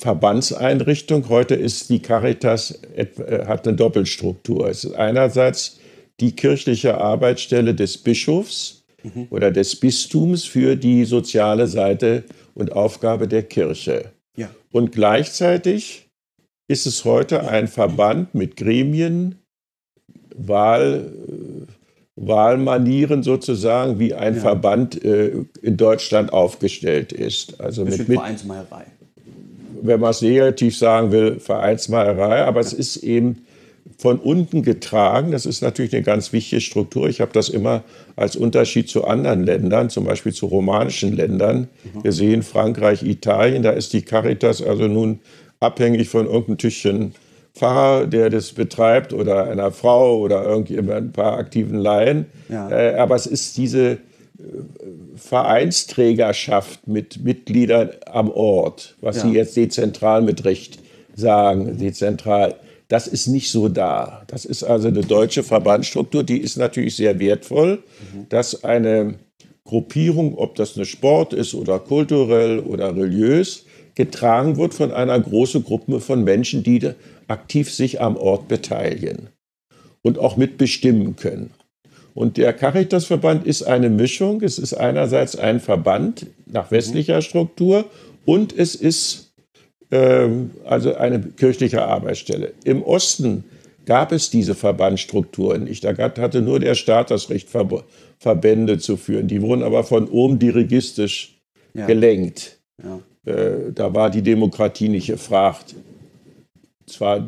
Verbandseinrichtung. Heute ist die Caritas äh, hat eine Doppelstruktur. Es ist einerseits die kirchliche Arbeitsstelle des Bischofs mhm. oder des Bistums für die soziale Seite und Aufgabe der Kirche. Ja. Und gleichzeitig ist es heute ein Verband mit Gremien, Wahl, Wahlmanieren sozusagen, wie ein ja. Verband äh, in Deutschland aufgestellt ist. Also mit, mit Vereinsmeierei. Wenn man es negativ sagen will, Vereinsmeierei, aber es ist eben von unten getragen. Das ist natürlich eine ganz wichtige Struktur. Ich habe das immer als Unterschied zu anderen Ländern, zum Beispiel zu romanischen Ländern, mhm. gesehen. Frankreich, Italien, da ist die Caritas also nun abhängig von irgendeinem Tüchchen Pfarrer, der das betreibt, oder einer Frau oder irgendjemand, ein paar aktiven Laien. Ja. Äh, aber es ist diese Vereinsträgerschaft mit Mitgliedern am Ort, was ja. Sie jetzt dezentral mit Recht sagen, dezentral das ist nicht so da. Das ist also eine deutsche Verbandsstruktur, die ist natürlich sehr wertvoll, mhm. dass eine Gruppierung, ob das eine Sport ist oder kulturell oder religiös, getragen wird von einer großen Gruppe von Menschen, die aktiv sich am Ort beteiligen und auch mitbestimmen können. Und der Caritasverband ist eine Mischung. Es ist einerseits ein Verband nach westlicher Struktur und es ist ähm, also eine kirchliche Arbeitsstelle. Im Osten gab es diese Verbandsstrukturen nicht. Da hatte nur der Staat das Recht, Verbände zu führen. Die wurden aber von oben dirigistisch ja. gelenkt. Ja. Äh, da war die Demokratie nicht gefragt. Zwar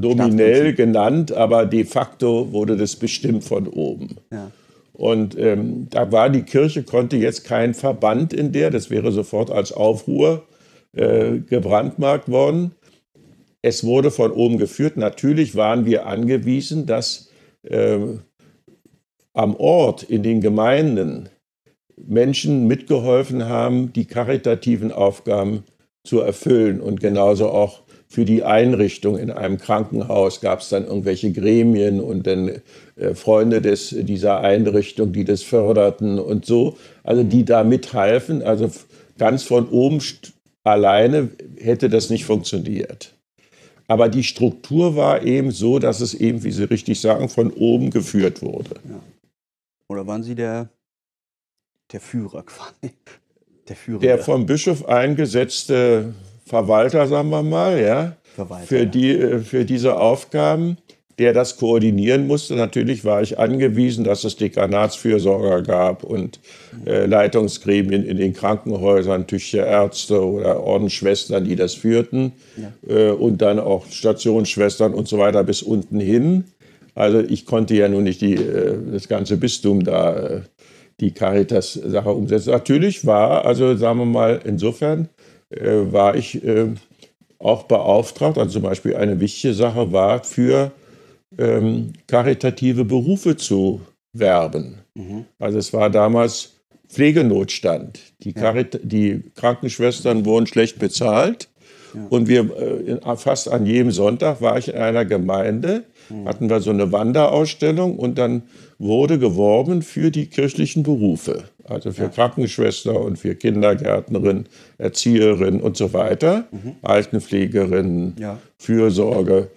nominell genannt, aber de facto wurde das bestimmt von oben. Ja. Und ähm, da war die Kirche, konnte jetzt kein Verband in der, das wäre sofort als Aufruhr äh, gebrandmarkt worden. Es wurde von oben geführt. Natürlich waren wir angewiesen, dass äh, am Ort, in den Gemeinden, Menschen mitgeholfen haben, die karitativen Aufgaben zu erfüllen und genauso auch für die Einrichtung in einem Krankenhaus gab es dann irgendwelche Gremien und dann äh, Freunde des, dieser Einrichtung, die das förderten und so, also die da mithalfen. Also ganz von oben alleine hätte das nicht funktioniert. Aber die Struktur war eben so, dass es eben, wie Sie richtig sagen, von oben geführt wurde. Ja. Oder waren Sie der, der Führer quasi? Der Führer. Der vom Bischof eingesetzte Verwalter, sagen wir mal, ja, Verwalter, für, die, äh, für diese Aufgaben der das koordinieren musste. Natürlich war ich angewiesen, dass es Dekanatsfürsorger gab und äh, Leitungsgremien in den Krankenhäusern, Tücherärzte oder Ordensschwestern, die das führten ja. äh, und dann auch Stationsschwestern und so weiter bis unten hin. Also ich konnte ja nun nicht die, äh, das ganze Bistum da äh, die Caritas-Sache umsetzen. Natürlich war, also sagen wir mal, insofern äh, war ich äh, auch beauftragt, also zum Beispiel eine wichtige Sache war für ähm, karitative Berufe zu werben. Mhm. Also es war damals Pflegenotstand. Die, Karit die Krankenschwestern wurden schlecht bezahlt. Ja. Und wir äh, fast an jedem Sonntag war ich in einer Gemeinde, mhm. hatten wir so eine Wanderausstellung und dann wurde geworben für die kirchlichen Berufe. Also für ja. Krankenschwester und für Kindergärtnerin, Erzieherin und so weiter, mhm. Altenpflegerin, ja. Fürsorge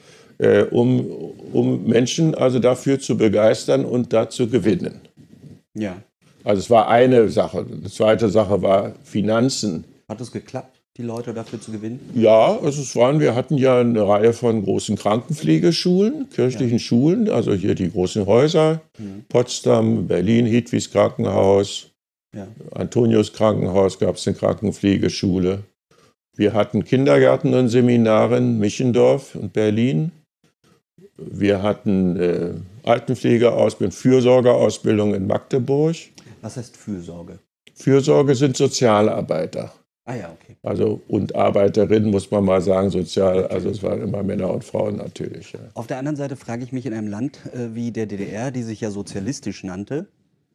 äh, um, um Menschen also dafür zu begeistern und da zu gewinnen. Ja. Also es war eine Sache. Die zweite Sache war Finanzen. Hat es geklappt, die Leute dafür zu gewinnen? Ja, also es waren, wir hatten ja eine Reihe von großen Krankenpflegeschulen, kirchlichen ja. Schulen, also hier die großen Häuser, mhm. Potsdam, Berlin, Hedwigs Krankenhaus, ja. Antonius Krankenhaus gab es eine Krankenpflegeschule. Wir hatten Kindergärtnerinnen-Seminare in Michendorf und Berlin. Wir hatten äh, Altenpflegeausbildung, Fürsorgeausbildung in Magdeburg. Was heißt Fürsorge? Fürsorge sind Sozialarbeiter. Ah ja, okay. Also und Arbeiterinnen muss man mal sagen, sozial, also es waren immer Männer und Frauen natürlich. Ja. Auf der anderen Seite frage ich mich in einem Land äh, wie der DDR, die sich ja sozialistisch nannte,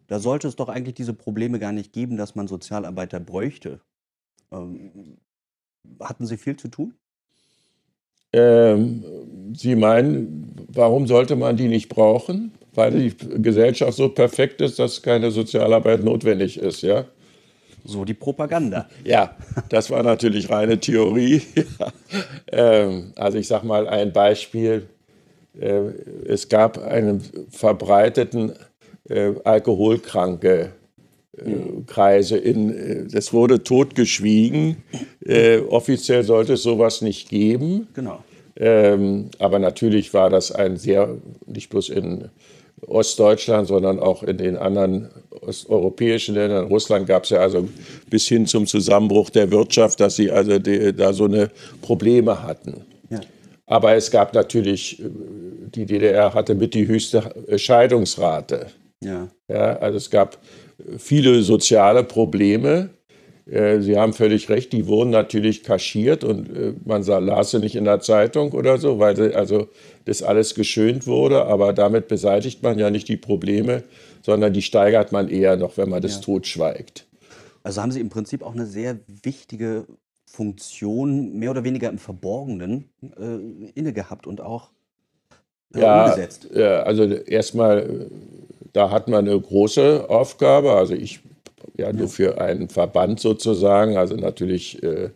da sollte es doch eigentlich diese Probleme gar nicht geben, dass man Sozialarbeiter bräuchte. Ähm, hatten Sie viel zu tun? Ähm, Sie meinen, warum sollte man die nicht brauchen? Weil die Gesellschaft so perfekt ist, dass keine Sozialarbeit notwendig ist, ja? So die Propaganda. Ja, das war natürlich reine Theorie. ähm, also ich sage mal ein Beispiel. Äh, es gab einen verbreiteten äh, alkoholkranke äh, Kreise. In, äh, das wurde totgeschwiegen. Äh, offiziell sollte es sowas nicht geben. Genau. Ähm, aber natürlich war das ein sehr, nicht bloß in Ostdeutschland, sondern auch in den anderen osteuropäischen Ländern. In Russland gab es ja also bis hin zum Zusammenbruch der Wirtschaft, dass sie also die, da so eine Probleme hatten. Ja. Aber es gab natürlich, die DDR hatte mit die höchste Scheidungsrate. Ja. ja also es gab viele soziale Probleme. Äh, sie haben völlig recht, die wurden natürlich kaschiert und äh, man las sie nicht in der Zeitung oder so, weil also das alles geschönt wurde, aber damit beseitigt man ja nicht die Probleme, sondern die steigert man eher noch, wenn man das ja. totschweigt. Also haben Sie im Prinzip auch eine sehr wichtige Funktion, mehr oder weniger im Verborgenen, äh, inne gehabt und auch äh, ja, umgesetzt. Ja, also erstmal da hat man eine große Aufgabe. Also ich ja nur für einen Verband sozusagen, also natürlich äh,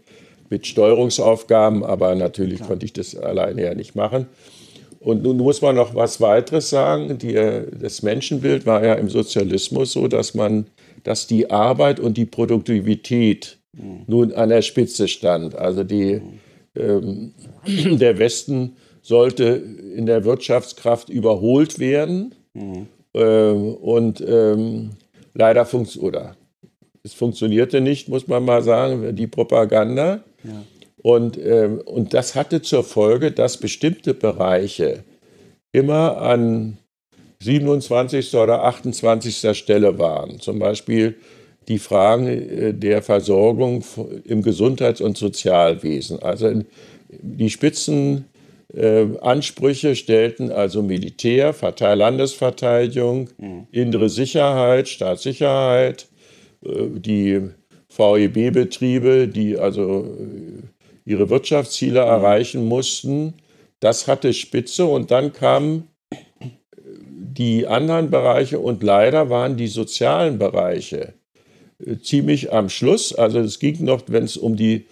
mit Steuerungsaufgaben, aber natürlich Klar. konnte ich das alleine ja nicht machen. Und nun muss man noch was weiteres sagen. Die, das Menschenbild war ja im Sozialismus so, dass man, dass die Arbeit und die Produktivität mhm. nun an der Spitze stand. Also die, mhm. ähm, der Westen sollte in der Wirtschaftskraft überholt werden. Mhm. Ähm, und ähm, leider funktioniert, oder es funktionierte nicht, muss man mal sagen, die Propaganda. Ja. Und, ähm, und das hatte zur Folge, dass bestimmte Bereiche immer an 27. oder 28. Stelle waren. Zum Beispiel die Fragen äh, der Versorgung im Gesundheits- und Sozialwesen. Also die Spitzen äh, Ansprüche stellten also Militär, Landesverteidigung, mhm. innere Sicherheit, Staatssicherheit, äh, die VEB-Betriebe, die also äh, ihre Wirtschaftsziele mhm. erreichen mussten. Das hatte Spitze und dann kamen die anderen Bereiche und leider waren die sozialen Bereiche ziemlich am Schluss. Also es ging noch, wenn es um die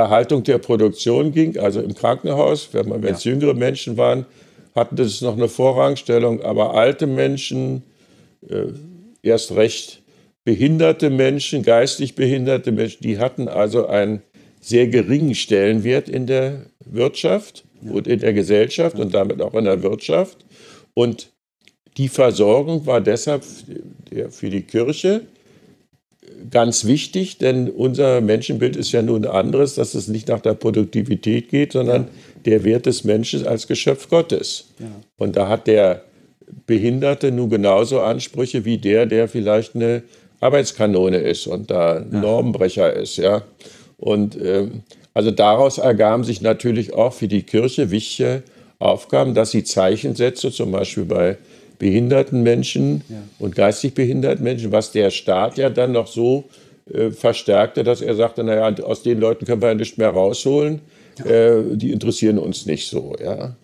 Erhaltung der Produktion ging, also im Krankenhaus, wenn es ja. jüngere Menschen waren, hatten das noch eine Vorrangstellung, aber alte Menschen, äh, erst recht behinderte Menschen, geistig behinderte Menschen, die hatten also einen sehr geringen Stellenwert in der Wirtschaft ja. und in der Gesellschaft und damit auch in der Wirtschaft. Und die Versorgung war deshalb für die Kirche ganz wichtig, denn unser Menschenbild ist ja nun ein anderes, dass es nicht nach der Produktivität geht, sondern ja. der Wert des Menschen als Geschöpf Gottes. Ja. Und da hat der Behinderte nun genauso Ansprüche wie der, der vielleicht eine Arbeitskanone ist und da ja. Normbrecher ist. Ja? Und ähm, also daraus ergaben sich natürlich auch für die Kirche wichtige Aufgaben, dass sie Zeichen setzte, zum Beispiel bei behinderten Menschen ja. und geistig behinderten Menschen, was der Staat ja dann noch so äh, verstärkte, dass er sagte, naja, aus den Leuten können wir ja nicht mehr rausholen, äh, die interessieren uns nicht so. Ja?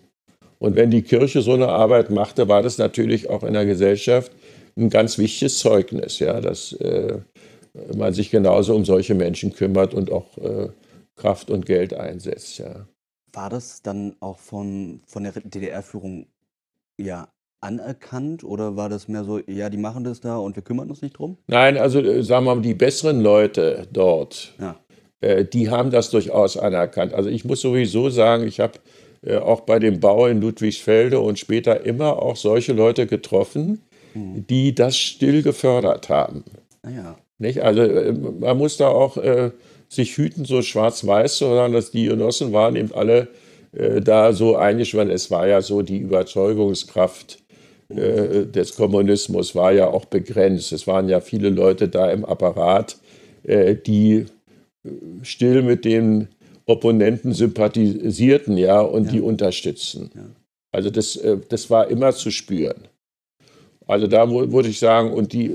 Und wenn die Kirche so eine Arbeit machte, war das natürlich auch in der Gesellschaft ein ganz wichtiges Zeugnis, ja, dass äh, man sich genauso um solche Menschen kümmert und auch äh, Kraft und Geld einsetzt. Ja. War das dann auch von, von der DDR-Führung ja, anerkannt oder war das mehr so, ja, die machen das da und wir kümmern uns nicht drum? Nein, also äh, sagen wir mal, die besseren Leute dort, ja. äh, die haben das durchaus anerkannt. Also ich muss sowieso sagen, ich habe äh, auch bei dem Bau in Ludwigsfelde und später immer auch solche Leute getroffen, mhm. die das still gefördert haben. Ah, ja. Nicht? Also äh, man muss da auch äh, sich hüten, so schwarz-weiß zu sagen, dass die Genossen waren eben alle äh, da so eingeschwommen. Es war ja so die Überzeugungskraft äh, des Kommunismus war ja auch begrenzt. Es waren ja viele Leute da im Apparat, äh, die äh, still mit den Opponenten sympathisierten, ja, und ja. die unterstützten. Ja. Also das, das war immer zu spüren. Also da würde ich sagen, und die,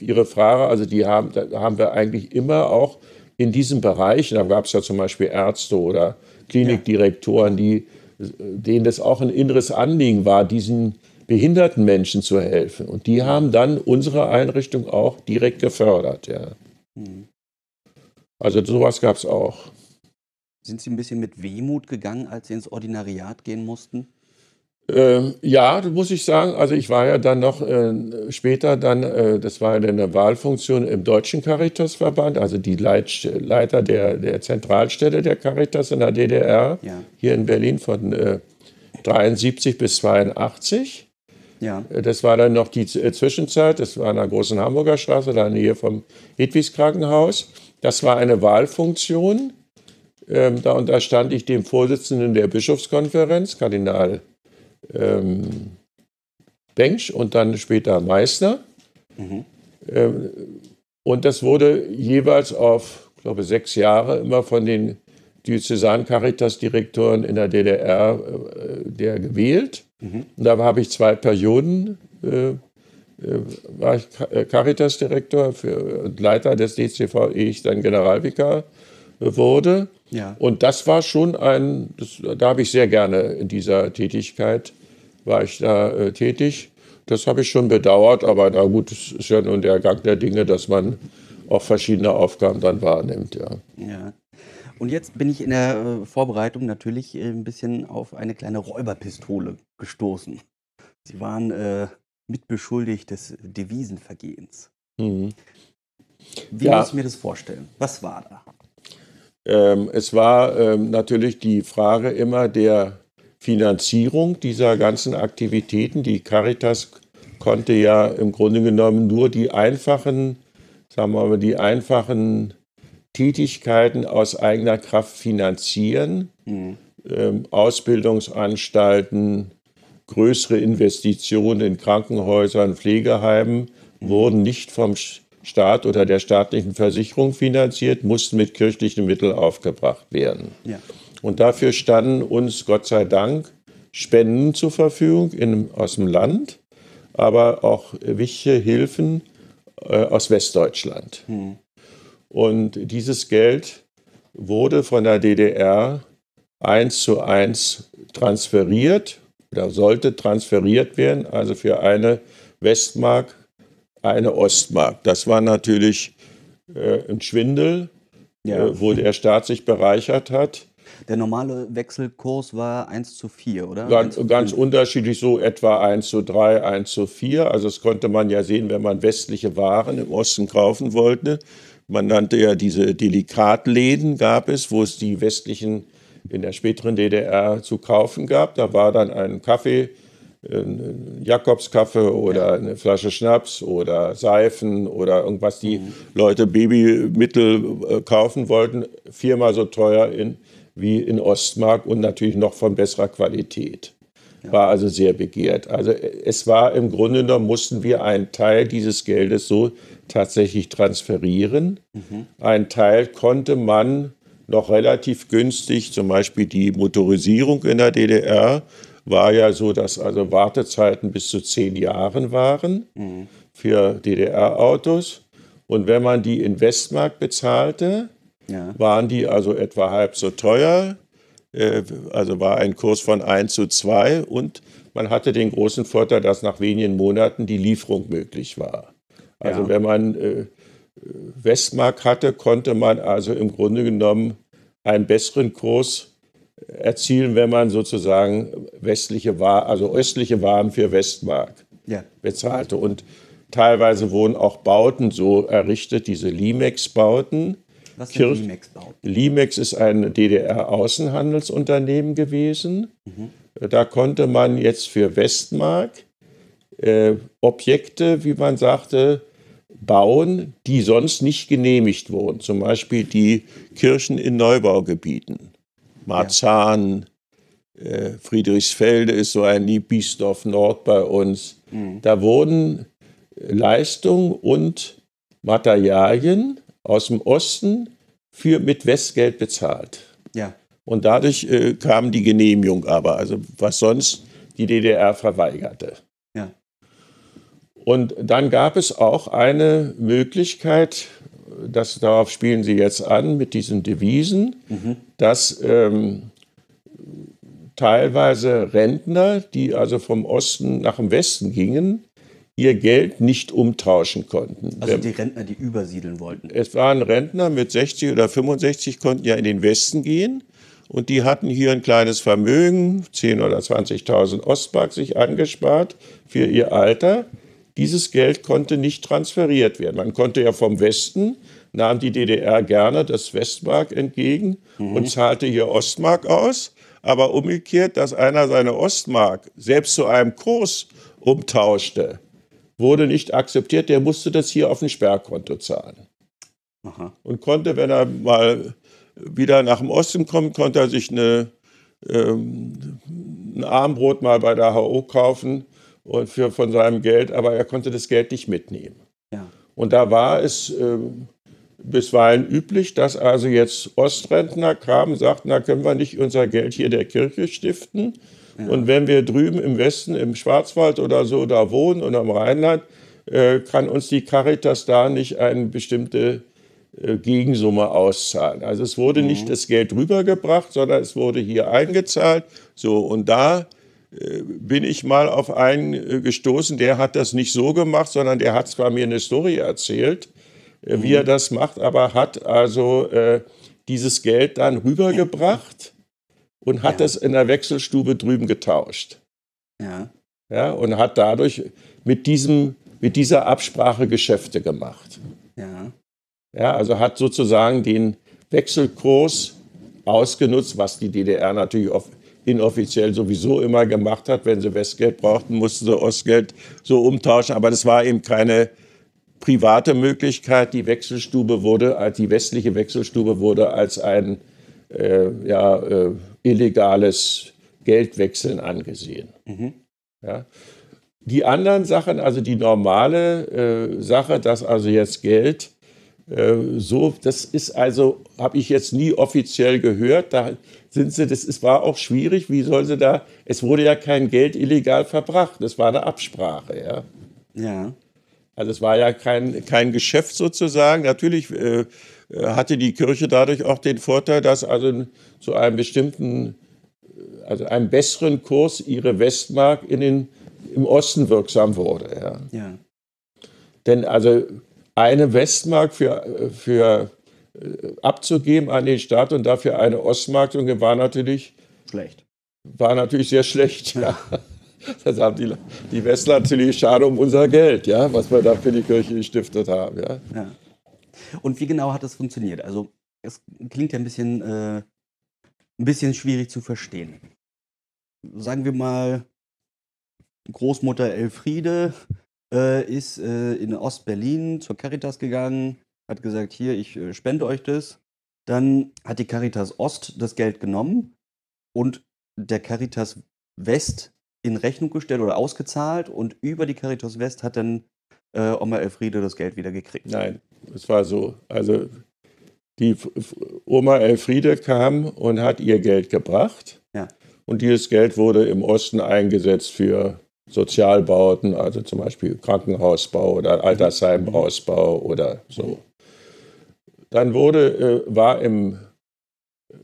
Ihre Frage, also die haben, da haben wir eigentlich immer auch in diesem Bereich, da gab es ja zum Beispiel Ärzte oder Klinikdirektoren, die, denen das auch ein inneres Anliegen war, diesen behinderten Menschen zu helfen. Und die haben dann unsere Einrichtung auch direkt gefördert. Ja. Mhm. Also sowas gab es auch. Sind Sie ein bisschen mit Wehmut gegangen, als Sie ins Ordinariat gehen mussten? Ähm, ja, muss ich sagen. Also ich war ja dann noch äh, später dann, äh, das war eine Wahlfunktion im Deutschen Caritasverband, also die Leit Leiter der, der Zentralstelle der Caritas in der DDR, ja. hier in Berlin von äh, 73 bis 82. Ja. Äh, das war dann noch die äh, Zwischenzeit, das war in der großen Hamburger Straße, da in der Nähe vom Hedwigs Krankenhaus. Das war eine Wahlfunktion. Ähm, da unterstand ich dem Vorsitzenden der Bischofskonferenz, Kardinal ähm, Bengsch und dann später Meißner. Mhm. Ähm, und das wurde jeweils auf, ich glaube, sechs Jahre immer von den Diözesan-Caritas-Direktoren in der DDR äh, der gewählt. Mhm. Und da habe ich zwei Perioden, äh, äh war ich äh, Caritas-Direktor und Leiter des DCV, ehe ich dann Generalvikar wurde. Ja. Und das war schon ein, das, da habe ich sehr gerne in dieser Tätigkeit, war ich da äh, tätig. Das habe ich schon bedauert, aber na gut, es ist ja nun der Gang der Dinge, dass man auch verschiedene Aufgaben dann wahrnimmt. Ja. ja. Und jetzt bin ich in der äh, Vorbereitung natürlich äh, ein bisschen auf eine kleine Räuberpistole gestoßen. Sie waren äh, mitbeschuldigt des Devisenvergehens. Mhm. Wie ja. muss ich mir das vorstellen? Was war da? Ähm, es war ähm, natürlich die Frage immer der Finanzierung dieser ganzen Aktivitäten. Die Caritas konnte ja im Grunde genommen nur die einfachen, sagen wir mal, die einfachen Tätigkeiten aus eigener Kraft finanzieren, mhm. ähm, Ausbildungsanstalten, größere Investitionen in Krankenhäusern, Pflegeheimen mhm. wurden nicht vom Staat oder der staatlichen Versicherung finanziert, mussten mit kirchlichen Mitteln aufgebracht werden. Ja. Und dafür standen uns Gott sei Dank Spenden zur Verfügung in, aus dem Land, aber auch wichtige Hilfen äh, aus Westdeutschland. Mhm. Und dieses Geld wurde von der DDR eins zu eins transferiert oder sollte transferiert werden, also für eine Westmark eine Ostmark. Das war natürlich äh, ein Schwindel, ja. äh, wo der Staat sich bereichert hat. Der normale Wechselkurs war 1 zu 4, oder? Ganz, ganz unterschiedlich, so etwa 1 zu 3, 1 zu 4. Also das konnte man ja sehen, wenn man westliche Waren im Osten kaufen wollte. Man nannte ja diese Delikatläden, gab es, wo es die westlichen in der späteren DDR zu kaufen gab. Da war dann ein Kaffee, ein Jakobskaffee oder eine Flasche Schnaps oder Seifen oder irgendwas, die mhm. Leute Babymittel äh, kaufen wollten, viermal so teuer in, wie in Ostmark und natürlich noch von besserer Qualität. War also sehr begehrt. Also es war im Grunde genommen, mussten wir einen Teil dieses Geldes so tatsächlich transferieren. Mhm. Ein Teil konnte man noch relativ günstig, zum Beispiel die Motorisierung in der DDR war ja so, dass also Wartezeiten bis zu zehn Jahren waren mhm. für DDR-Autos. Und wenn man die in Westmark bezahlte, ja. waren die also etwa halb so teuer. Äh, also war ein Kurs von 1 zu 2 und man hatte den großen Vorteil, dass nach wenigen Monaten die Lieferung möglich war. Also ja. wenn man äh, Westmark hatte, konnte man also im Grunde genommen einen besseren Kurs erzielen, wenn man sozusagen westliche Waren, also östliche Waren für Westmark ja. bezahlte. Und teilweise wurden auch Bauten so errichtet, diese Limex-Bauten. Was sind Limex-Bauten? Limex ist ein DDR-Außenhandelsunternehmen gewesen. Mhm. Da konnte man jetzt für Westmark äh, Objekte, wie man sagte, bauen, die sonst nicht genehmigt wurden. Zum Beispiel die Kirchen in Neubaugebieten. Marzahn, ja. äh, Friedrichsfelde ist so ein Biesdorf Nord bei uns. Mhm. Da wurden Leistungen und Materialien aus dem Osten für, mit Westgeld bezahlt. Ja. Und dadurch äh, kam die Genehmigung aber, also was sonst die DDR verweigerte. Und dann gab es auch eine Möglichkeit, das, darauf spielen Sie jetzt an mit diesen Devisen, mhm. dass ähm, teilweise Rentner, die also vom Osten nach dem Westen gingen, ihr Geld nicht umtauschen konnten. Also die Rentner, die übersiedeln wollten. Es waren Rentner mit 60 oder 65, konnten ja in den Westen gehen. Und die hatten hier ein kleines Vermögen, 10.000 oder 20.000 Ostmark sich angespart für ihr Alter. Dieses Geld konnte nicht transferiert werden. Man konnte ja vom Westen, nahm die DDR gerne das Westmark entgegen mhm. und zahlte hier Ostmark aus. Aber umgekehrt, dass einer seine Ostmark selbst zu einem Kurs umtauschte, wurde nicht akzeptiert. Der musste das hier auf ein Sperrkonto zahlen. Aha. Und konnte, wenn er mal wieder nach dem Osten kommt, konnte er sich eine, ähm, ein Armbrot mal bei der HO kaufen und für, von seinem Geld, aber er konnte das Geld nicht mitnehmen. Ja. Und da war es äh, bisweilen üblich, dass also jetzt Ostrentner kamen, sagten, da können wir nicht unser Geld hier der Kirche stiften. Ja. Und wenn wir drüben im Westen, im Schwarzwald oder so da wohnen oder im Rheinland, äh, kann uns die Caritas da nicht eine bestimmte äh, Gegensumme auszahlen. Also es wurde mhm. nicht das Geld rübergebracht, sondern es wurde hier eingezahlt. So, und da bin ich mal auf einen äh, gestoßen, der hat das nicht so gemacht, sondern der hat zwar mir eine Story erzählt, äh, wie er mhm. das macht, aber hat also äh, dieses Geld dann rübergebracht und hat ja. das in der Wechselstube drüben getauscht. Ja. Ja, und hat dadurch mit, diesem, mit dieser Absprache Geschäfte gemacht. Ja. Ja, also hat sozusagen den Wechselkurs ausgenutzt, was die DDR natürlich inoffiziell sowieso immer gemacht hat. Wenn sie Westgeld brauchten, mussten sie Ostgeld so umtauschen. Aber das war eben keine private Möglichkeit. Die Wechselstube wurde, die westliche Wechselstube wurde als ein ja, äh, illegales Geldwechseln angesehen. Mhm. Ja. Die anderen Sachen, also die normale äh, Sache, dass also jetzt Geld äh, so, das ist also, habe ich jetzt nie offiziell gehört. Da sind sie, das ist, war auch schwierig. Wie soll sie da, es wurde ja kein Geld illegal verbracht. Das war eine Absprache, ja. Ja. Also es war ja kein, kein Geschäft sozusagen. Natürlich äh, äh hatte die Kirche dadurch auch den Vorteil, dass also zu einem bestimmten, also einem besseren Kurs ihre Westmark in den, im Osten wirksam wurde. Ja. ja. Denn also eine Westmark für, für äh, abzugeben an den Staat und dafür eine Ostmark war natürlich schlecht. War natürlich sehr schlecht, ja. Das haben die, die Westler natürlich schade um unser Geld, ja, was wir da für die Kirche gestiftet haben. Ja. ja. Und wie genau hat das funktioniert? Also es klingt ja ein bisschen, äh, ein bisschen schwierig zu verstehen. Sagen wir mal, Großmutter Elfriede äh, ist äh, in Ostberlin zur Caritas gegangen, hat gesagt, hier, ich äh, spende euch das. Dann hat die Caritas Ost das Geld genommen und der Caritas West in Rechnung gestellt oder ausgezahlt und über die Caritas West hat dann äh, Oma Elfriede das Geld wieder gekriegt. Nein, es war so. Also die Oma Elfriede kam und hat ihr Geld gebracht. Ja. Und dieses Geld wurde im Osten eingesetzt für Sozialbauten, also zum Beispiel Krankenhausbau oder Altersheimausbau oder so. Dann wurde, äh, war im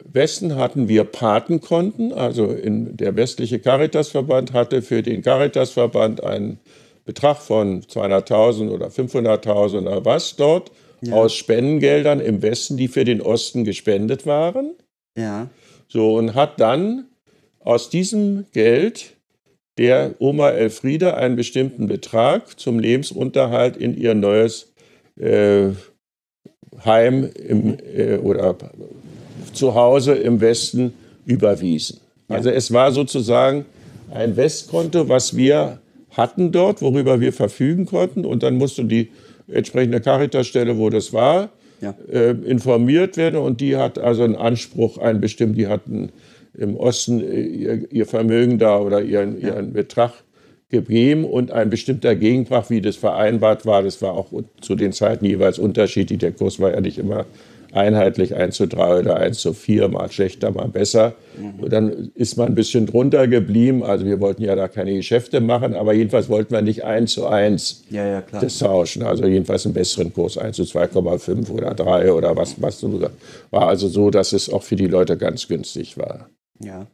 Westen hatten wir Patenkonten, also in, der westliche Caritasverband hatte für den Caritasverband einen Betrag von 200.000 oder 500.000 oder was dort ja. aus Spendengeldern im Westen, die für den Osten gespendet waren. Ja. So und hat dann aus diesem Geld der Oma Elfriede einen bestimmten Betrag zum Lebensunterhalt in ihr neues äh, Heim im, äh, oder Zuhause im Westen überwiesen. Also es war sozusagen ein Westkonto, was wir hatten dort, worüber wir verfügen konnten. Und dann musste die entsprechende Caritasstelle, wo das war, ja. äh, informiert werden. Und die hat also einen Anspruch, einen bestimmten, die hatten im Osten äh, ihr, ihr Vermögen da oder ihren, ja. ihren Betrag gegeben und ein bestimmter Gegenbrach, wie das vereinbart war, das war auch zu den Zeiten jeweils unterschiedlich. Der Kurs war ja nicht immer einheitlich 1 zu 3 oder 1 zu 4, mal schlechter, mal besser. Mhm. Und dann ist man ein bisschen drunter geblieben. Also wir wollten ja da keine Geschäfte machen, aber jedenfalls wollten wir nicht 1 zu 1 ja, ja, das tauschen. Also jedenfalls einen besseren Kurs, 1 zu 2,5 oder 3 oder was, was. War also so, dass es auch für die Leute ganz günstig war. Ja.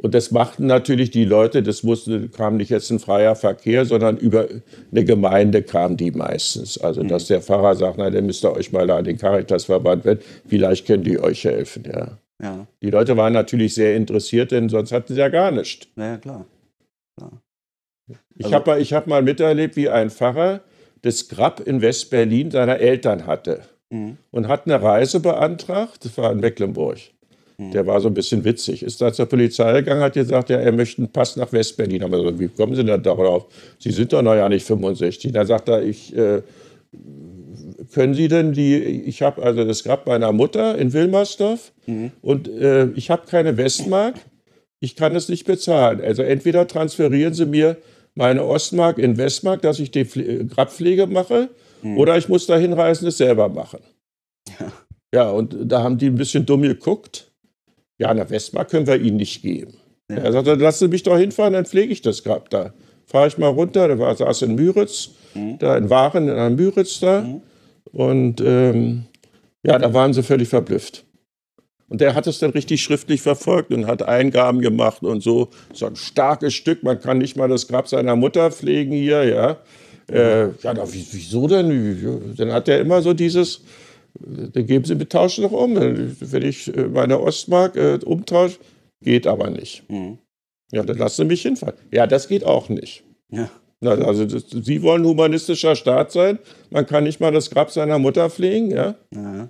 Und das machten natürlich die Leute, das musste, kam nicht jetzt ein freier Verkehr, sondern über eine Gemeinde kam die meistens. Also, dass mhm. der Pfarrer sagt, na, dann müsst ihr euch mal da an den Caritasverband wenden, vielleicht können die euch helfen, ja. ja. Die Leute waren natürlich sehr interessiert, denn sonst hatten sie ja gar nichts. Na ja, klar. klar. Ich also, habe hab mal miterlebt, wie ein Pfarrer das Grab in West-Berlin seiner Eltern hatte mhm. und hat eine Reise beantragt, das war in Mecklenburg. Hm. Der war so ein bisschen witzig. Ist da zur Polizei gegangen, hat gesagt, ja, er möchte einen Pass nach Westberlin. Aber so, wie kommen Sie denn darauf? Sie sind doch noch ja nicht 65. Da sagt er, ich, äh, können Sie denn die, ich habe also das Grab meiner Mutter in Wilmersdorf mhm. und äh, ich habe keine Westmark, ich kann es nicht bezahlen. Also entweder transferieren Sie mir meine Ostmark in Westmark, dass ich die Pfle Grabpflege mache, mhm. oder ich muss da hinreisen, es selber machen. Ja. ja, und da haben die ein bisschen dumm geguckt. Ja, eine Westmark können wir Ihnen nicht geben. Ja. Er sagte, lassen Sie mich doch hinfahren, dann pflege ich das Grab da. Fahre ich mal runter, der war, saß in Müritz, mhm. da in Waren, in Müritz da. Mhm. Und ähm, ja, da waren sie völlig verblüfft. Und der hat es dann richtig schriftlich verfolgt und hat Eingaben gemacht und so. So ein starkes Stück, man kann nicht mal das Grab seiner Mutter pflegen hier, ja. Äh, ja, na, wieso denn? Dann hat er immer so dieses, dann geben Sie mit Tauschen noch um. Wenn ich äh, meine Ostmark äh, umtausche, geht aber nicht. Mhm. Ja, dann lassen Sie mich hinfahren. Ja, das geht auch nicht. Ja. Na, also das, Sie wollen humanistischer Staat sein. Man kann nicht mal das Grab seiner Mutter pflegen, ja? ja.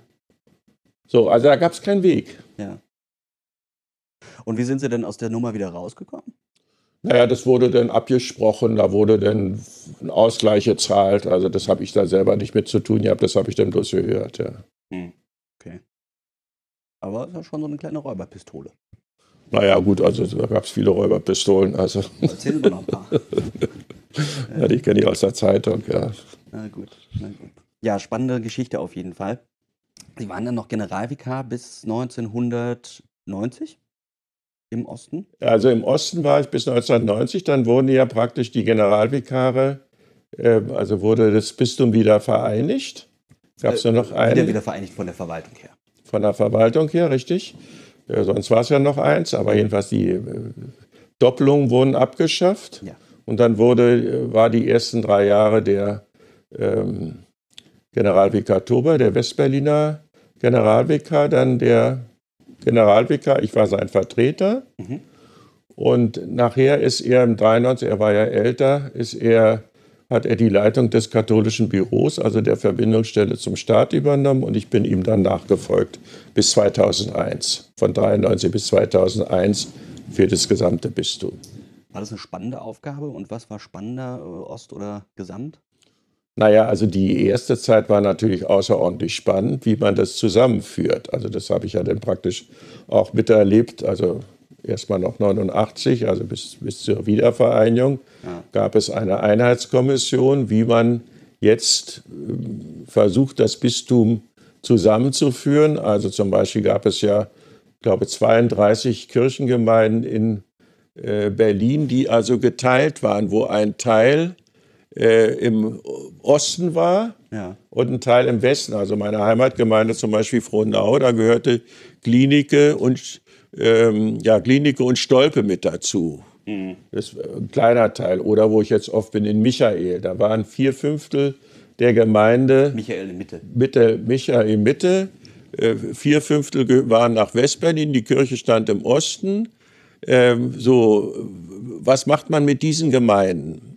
So, also da gab es keinen Weg. Ja. Und wie sind Sie denn aus der Nummer wieder rausgekommen? Naja, das wurde dann abgesprochen, da wurde dann ein Ausgleich gezahlt. Also das habe ich da selber nicht mit zu tun gehabt, das habe ich dann bloß gehört, ja. Hm. Okay. Aber es ist ja schon so eine kleine Räuberpistole. Naja, gut, also da gab es viele Räuberpistolen. Also. Erzählen wir noch ein paar. ja, die kenne ich aus der Zeitung, ja. Na gut, na gut. Ja, spannende Geschichte auf jeden Fall. Sie waren dann noch Generalvikar bis 1990? Im Osten? Also im Osten war ich bis 1990, dann wurden ja praktisch die Generalvikare, äh, also wurde das Bistum wieder vereinigt. Gab es äh, nur noch eine? Wieder, wieder vereinigt von der Verwaltung her. Von der Verwaltung her, richtig. Ja, sonst war es ja noch eins, aber jedenfalls die äh, Doppelungen wurden abgeschafft. Ja. Und dann wurde, äh, war die ersten drei Jahre der ähm, Generalvikar Tober, der Westberliner Generalvikar, dann der Generalvikar, ich war sein Vertreter. Mhm. Und nachher ist er im 93, er war ja älter, ist er, hat er die Leitung des katholischen Büros, also der Verbindungsstelle zum Staat übernommen und ich bin ihm dann nachgefolgt bis 2001, von 93 bis 2001 für das gesamte Bistum. War das eine spannende Aufgabe und was war spannender, äh, Ost oder Gesamt? Naja, also die erste Zeit war natürlich außerordentlich spannend, wie man das zusammenführt. Also das habe ich ja dann praktisch auch miterlebt. Also erstmal noch 89, also bis, bis zur Wiedervereinigung, ja. gab es eine Einheitskommission, wie man jetzt äh, versucht, das Bistum zusammenzuführen. Also zum Beispiel gab es ja, ich glaube, 32 Kirchengemeinden in äh, Berlin, die also geteilt waren, wo ein Teil äh, im Osten war ja. und ein Teil im Westen. Also meine Heimatgemeinde zum Beispiel Frohnau, da gehörte Klinike und, ähm, ja, Klinike und Stolpe mit dazu. Mhm. Das ist ein kleiner Teil. Oder wo ich jetzt oft bin, in Michael. Da waren vier Fünftel der Gemeinde. Michael in Mitte. Mitte Michael in Mitte. Äh, vier Fünftel waren nach Westberlin. Die Kirche stand im Osten. Ähm, so, was macht man mit diesen Gemeinden?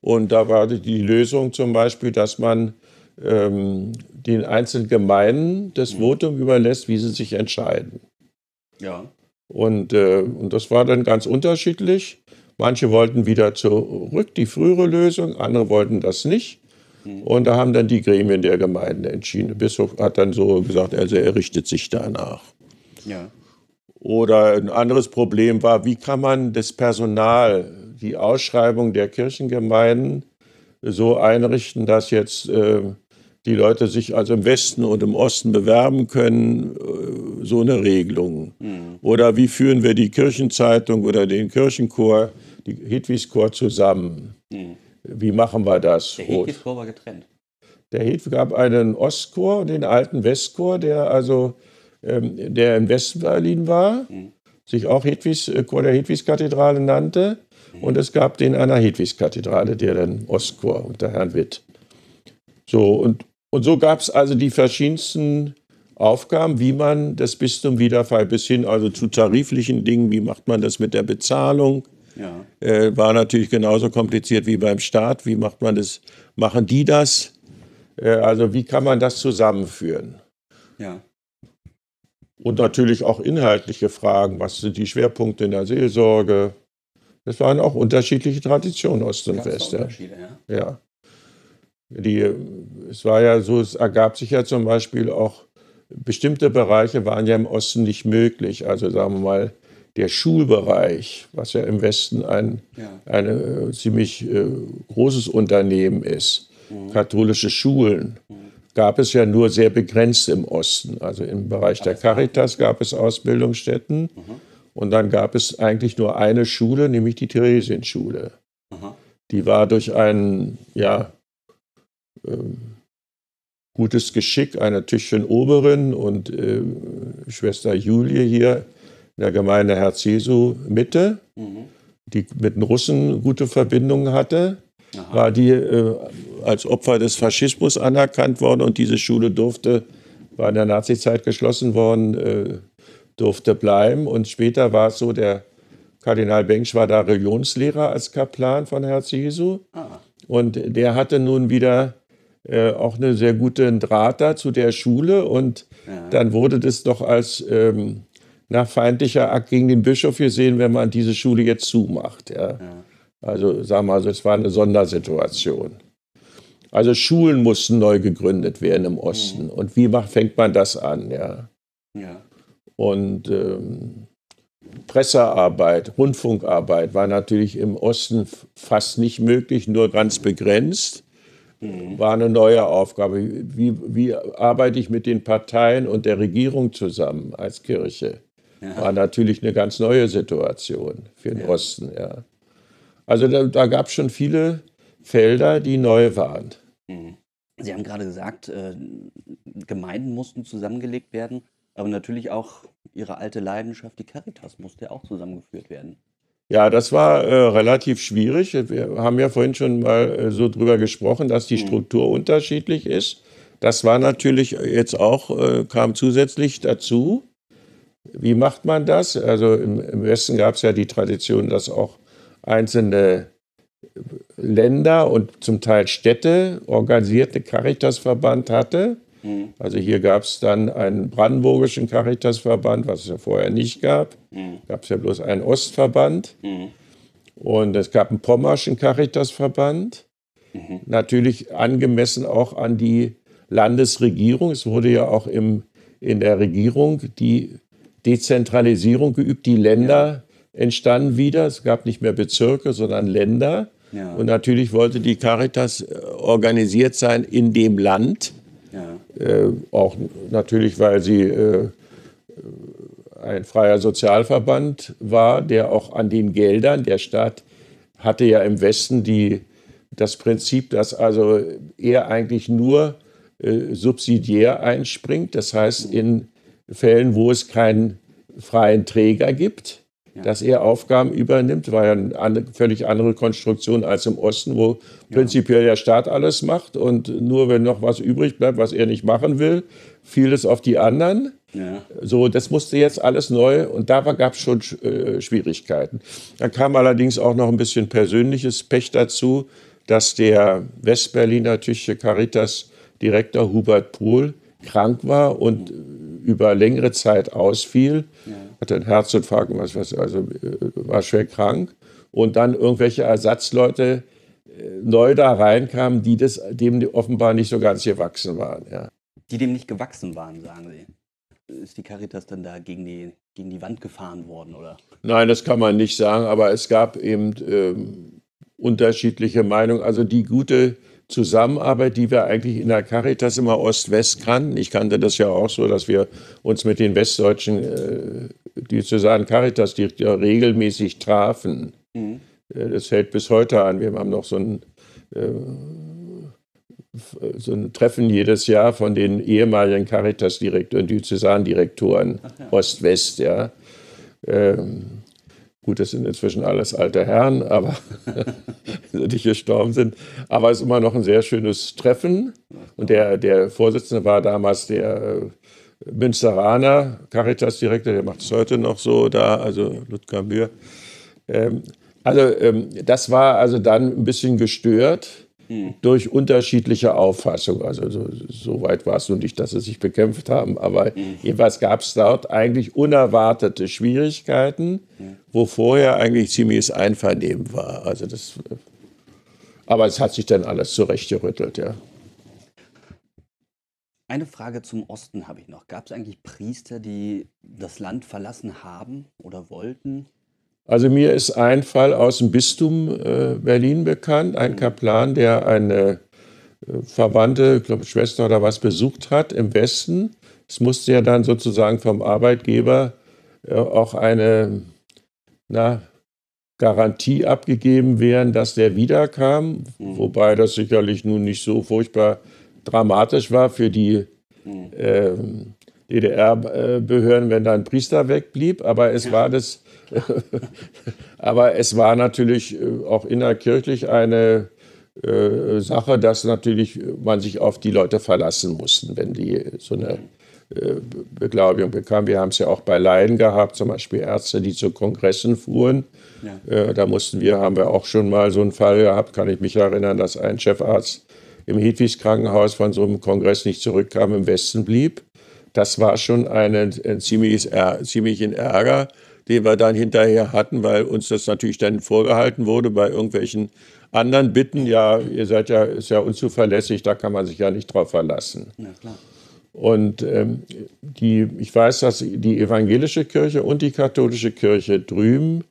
Und da war die Lösung zum Beispiel, dass man ähm, den einzelnen Gemeinden das mhm. Votum überlässt, wie sie sich entscheiden. Ja. Und, äh, und das war dann ganz unterschiedlich. Manche wollten wieder zurück, die frühere Lösung, andere wollten das nicht. Mhm. Und da haben dann die Gremien der Gemeinden entschieden. Der Bischof hat dann so gesagt, also er richtet sich danach. Ja. Oder ein anderes Problem war, wie kann man das Personal die Ausschreibung der Kirchengemeinden so einrichten, dass jetzt äh, die Leute sich also im Westen und im Osten bewerben können, äh, so eine Regelung. Mhm. Oder wie führen wir die Kirchenzeitung oder den Kirchenchor, die Hedwigschor zusammen? Mhm. Wie machen wir das? Der Hedwigschor war getrennt. Der Hedwig gab einen Ostchor und den alten Westchor, der also ähm, der in Westberlin war, mhm. sich auch Hedwigs, äh, Chor der Hedwigskathedrale nannte. Und es gab den an der Hedwigskathedrale, der dann Ostchor unter Herrn Witt. So, und, und so gab es also die verschiedensten Aufgaben, wie man das Bistum Wiederfall bis hin also zu tariflichen Dingen, wie macht man das mit der Bezahlung, ja. äh, war natürlich genauso kompliziert wie beim Staat. Wie macht man das? Machen die das? Äh, also wie kann man das zusammenführen? Ja. Und natürlich auch inhaltliche Fragen. Was sind die Schwerpunkte in der Seelsorge? Das waren auch unterschiedliche Traditionen, Ost und West. Ja. ja. Die, es war ja so, es ergab sich ja zum Beispiel auch, bestimmte Bereiche waren ja im Osten nicht möglich. Also sagen wir mal, der Schulbereich, was ja im Westen ein ja. eine, äh, ziemlich äh, großes Unternehmen ist, mhm. katholische Schulen, mhm. gab es ja nur sehr begrenzt im Osten. Also im Bereich der Caritas gab es Ausbildungsstätten. Mhm. Und dann gab es eigentlich nur eine Schule, nämlich die Theresienschule. Aha. Die war durch ein ja, ähm, gutes Geschick einer Tüchchen Oberin und äh, Schwester Julie hier in der Gemeinde Herz Jesu Mitte, mhm. die mit den Russen gute Verbindungen hatte, Aha. war die äh, als Opfer des Faschismus anerkannt worden und diese Schule durfte, war in der Nazizeit geschlossen worden, äh, durfte bleiben. Und später war es so, der Kardinal Bengsch war da Religionslehrer als Kaplan von Herz Jesu. Ah. Und der hatte nun wieder äh, auch eine sehr gute Draht da zu der Schule. Und ja. dann wurde das doch als ähm, nach feindlicher Akt gegen den Bischof gesehen, wenn man diese Schule jetzt zumacht. Ja. ja. Also sagen wir mal, es war eine Sondersituation. Also Schulen mussten neu gegründet werden im Osten. Mhm. Und wie macht, fängt man das an? Ja. ja. Und ähm, Pressearbeit, Rundfunkarbeit war natürlich im Osten fast nicht möglich, nur ganz begrenzt. Mhm. War eine neue Aufgabe. Wie, wie arbeite ich mit den Parteien und der Regierung zusammen als Kirche? War natürlich eine ganz neue Situation für den ja. Osten. Ja. Also da, da gab es schon viele Felder, die neu waren. Mhm. Sie haben gerade gesagt, äh, Gemeinden mussten zusammengelegt werden. Aber natürlich auch Ihre alte Leidenschaft, die Caritas, musste auch zusammengeführt werden. Ja, das war äh, relativ schwierig. Wir haben ja vorhin schon mal äh, so drüber gesprochen, dass die mhm. Struktur unterschiedlich ist. das war natürlich jetzt auch, äh, kam zusätzlich dazu. Wie macht man das? Also im, im Westen gab es ja die Tradition, dass auch einzelne Länder und zum Teil Städte organisierte Caritasverband hatte. Mhm. Also hier gab es dann einen brandenburgischen Caritasverband, was es ja vorher nicht gab. Mhm. Gab es ja bloß einen Ostverband. Mhm. Und es gab einen pommerschen Caritasverband. Mhm. Natürlich angemessen auch an die Landesregierung. Es wurde ja auch im, in der Regierung die Dezentralisierung geübt. Die Länder ja. entstanden wieder. Es gab nicht mehr Bezirke, sondern Länder. Ja. Und natürlich wollte die Caritas äh, organisiert sein in dem Land. Äh, auch natürlich, weil sie äh, ein freier Sozialverband war, der auch an den Geldern, der Staat hatte ja im Westen die, das Prinzip, dass also er eigentlich nur äh, subsidiär einspringt. Das heißt, in Fällen, wo es keinen freien Träger gibt, ja. dass er Aufgaben übernimmt, war ja eine völlig andere Konstruktion als im Osten, wo ja. prinzipiell der Staat alles macht und nur wenn noch was übrig bleibt, was er nicht machen will, fiel es auf die anderen. Ja. So, das musste jetzt alles neu und da gab es schon äh, Schwierigkeiten. Da kam allerdings auch noch ein bisschen persönliches Pech dazu, dass der Westberliner Tüche Caritas Direktor Hubert Pohl krank war und über längere Zeit ausfiel. Ja. Hatte einen Herzinfarkt, was, was, also äh, war schwer krank. Und dann irgendwelche Ersatzleute äh, neu da reinkamen, die das, dem offenbar nicht so ganz gewachsen waren. Ja. Die dem nicht gewachsen waren, sagen Sie ist die Caritas dann da gegen die, gegen die Wand gefahren worden, oder? Nein, das kann man nicht sagen, aber es gab eben ähm, unterschiedliche Meinungen. Also die gute Zusammenarbeit, die wir eigentlich in der Caritas immer Ost-West kannten. Ich kannte das ja auch so, dass wir uns mit den westdeutschen äh, Diözesanen Caritas die regelmäßig trafen. Mhm. Äh, das hält bis heute an. Wir haben noch so ein, äh, so ein Treffen jedes Jahr von den ehemaligen Caritas-Direktoren, Diözesandirektoren ja. Ost-West. Ja. Ähm, Gut, das sind inzwischen alles alte Herren, aber die gestorben sind. Aber es ist immer noch ein sehr schönes Treffen. Und der, der Vorsitzende war damals der äh, Münsteraner Caritas-Direktor, der macht es heute noch so da, also Ludger Mühr. Ähm, also ähm, das war also dann ein bisschen gestört hm. durch unterschiedliche Auffassungen. Also so, so, weit war es nun nicht, dass sie sich bekämpft haben, aber hm. jeweils gab es dort eigentlich unerwartete Schwierigkeiten, hm. wo vorher eigentlich ziemliches Einvernehmen war. Also das, aber es hat sich dann alles zurechtgerüttelt, ja. Eine Frage zum Osten habe ich noch. Gab es eigentlich Priester, die das Land verlassen haben oder wollten? Also mir ist ein Fall aus dem Bistum äh, Berlin bekannt, ein Kaplan, der eine äh, Verwandte, ich glaube Schwester oder was, besucht hat im Westen. Es musste ja dann sozusagen vom Arbeitgeber äh, auch eine na, Garantie abgegeben werden, dass der wiederkam, mhm. wobei das sicherlich nun nicht so furchtbar dramatisch war für die mhm. äh, DDR-Behörden, wenn da ein Priester wegblieb, aber es war das Aber es war natürlich äh, auch innerkirchlich eine äh, Sache, dass natürlich man sich auf die Leute verlassen musste, wenn die so eine äh, Beglaubigung bekamen. Wir haben es ja auch bei Laien gehabt, zum Beispiel Ärzte, die zu Kongressen fuhren. Ja. Äh, da mussten wir, haben wir auch schon mal so einen Fall gehabt, kann ich mich erinnern, dass ein Chefarzt im Hedwigs Krankenhaus von so einem Kongress nicht zurückkam, im Westen blieb. Das war schon eine, ein ziemliches, ziemlichen Ärger den wir dann hinterher hatten, weil uns das natürlich dann vorgehalten wurde bei irgendwelchen anderen Bitten. Ja, ihr seid ja, ist ja unzuverlässig, da kann man sich ja nicht drauf verlassen. Ja, klar. Und ähm, die, ich weiß, dass die evangelische Kirche und die katholische Kirche drüben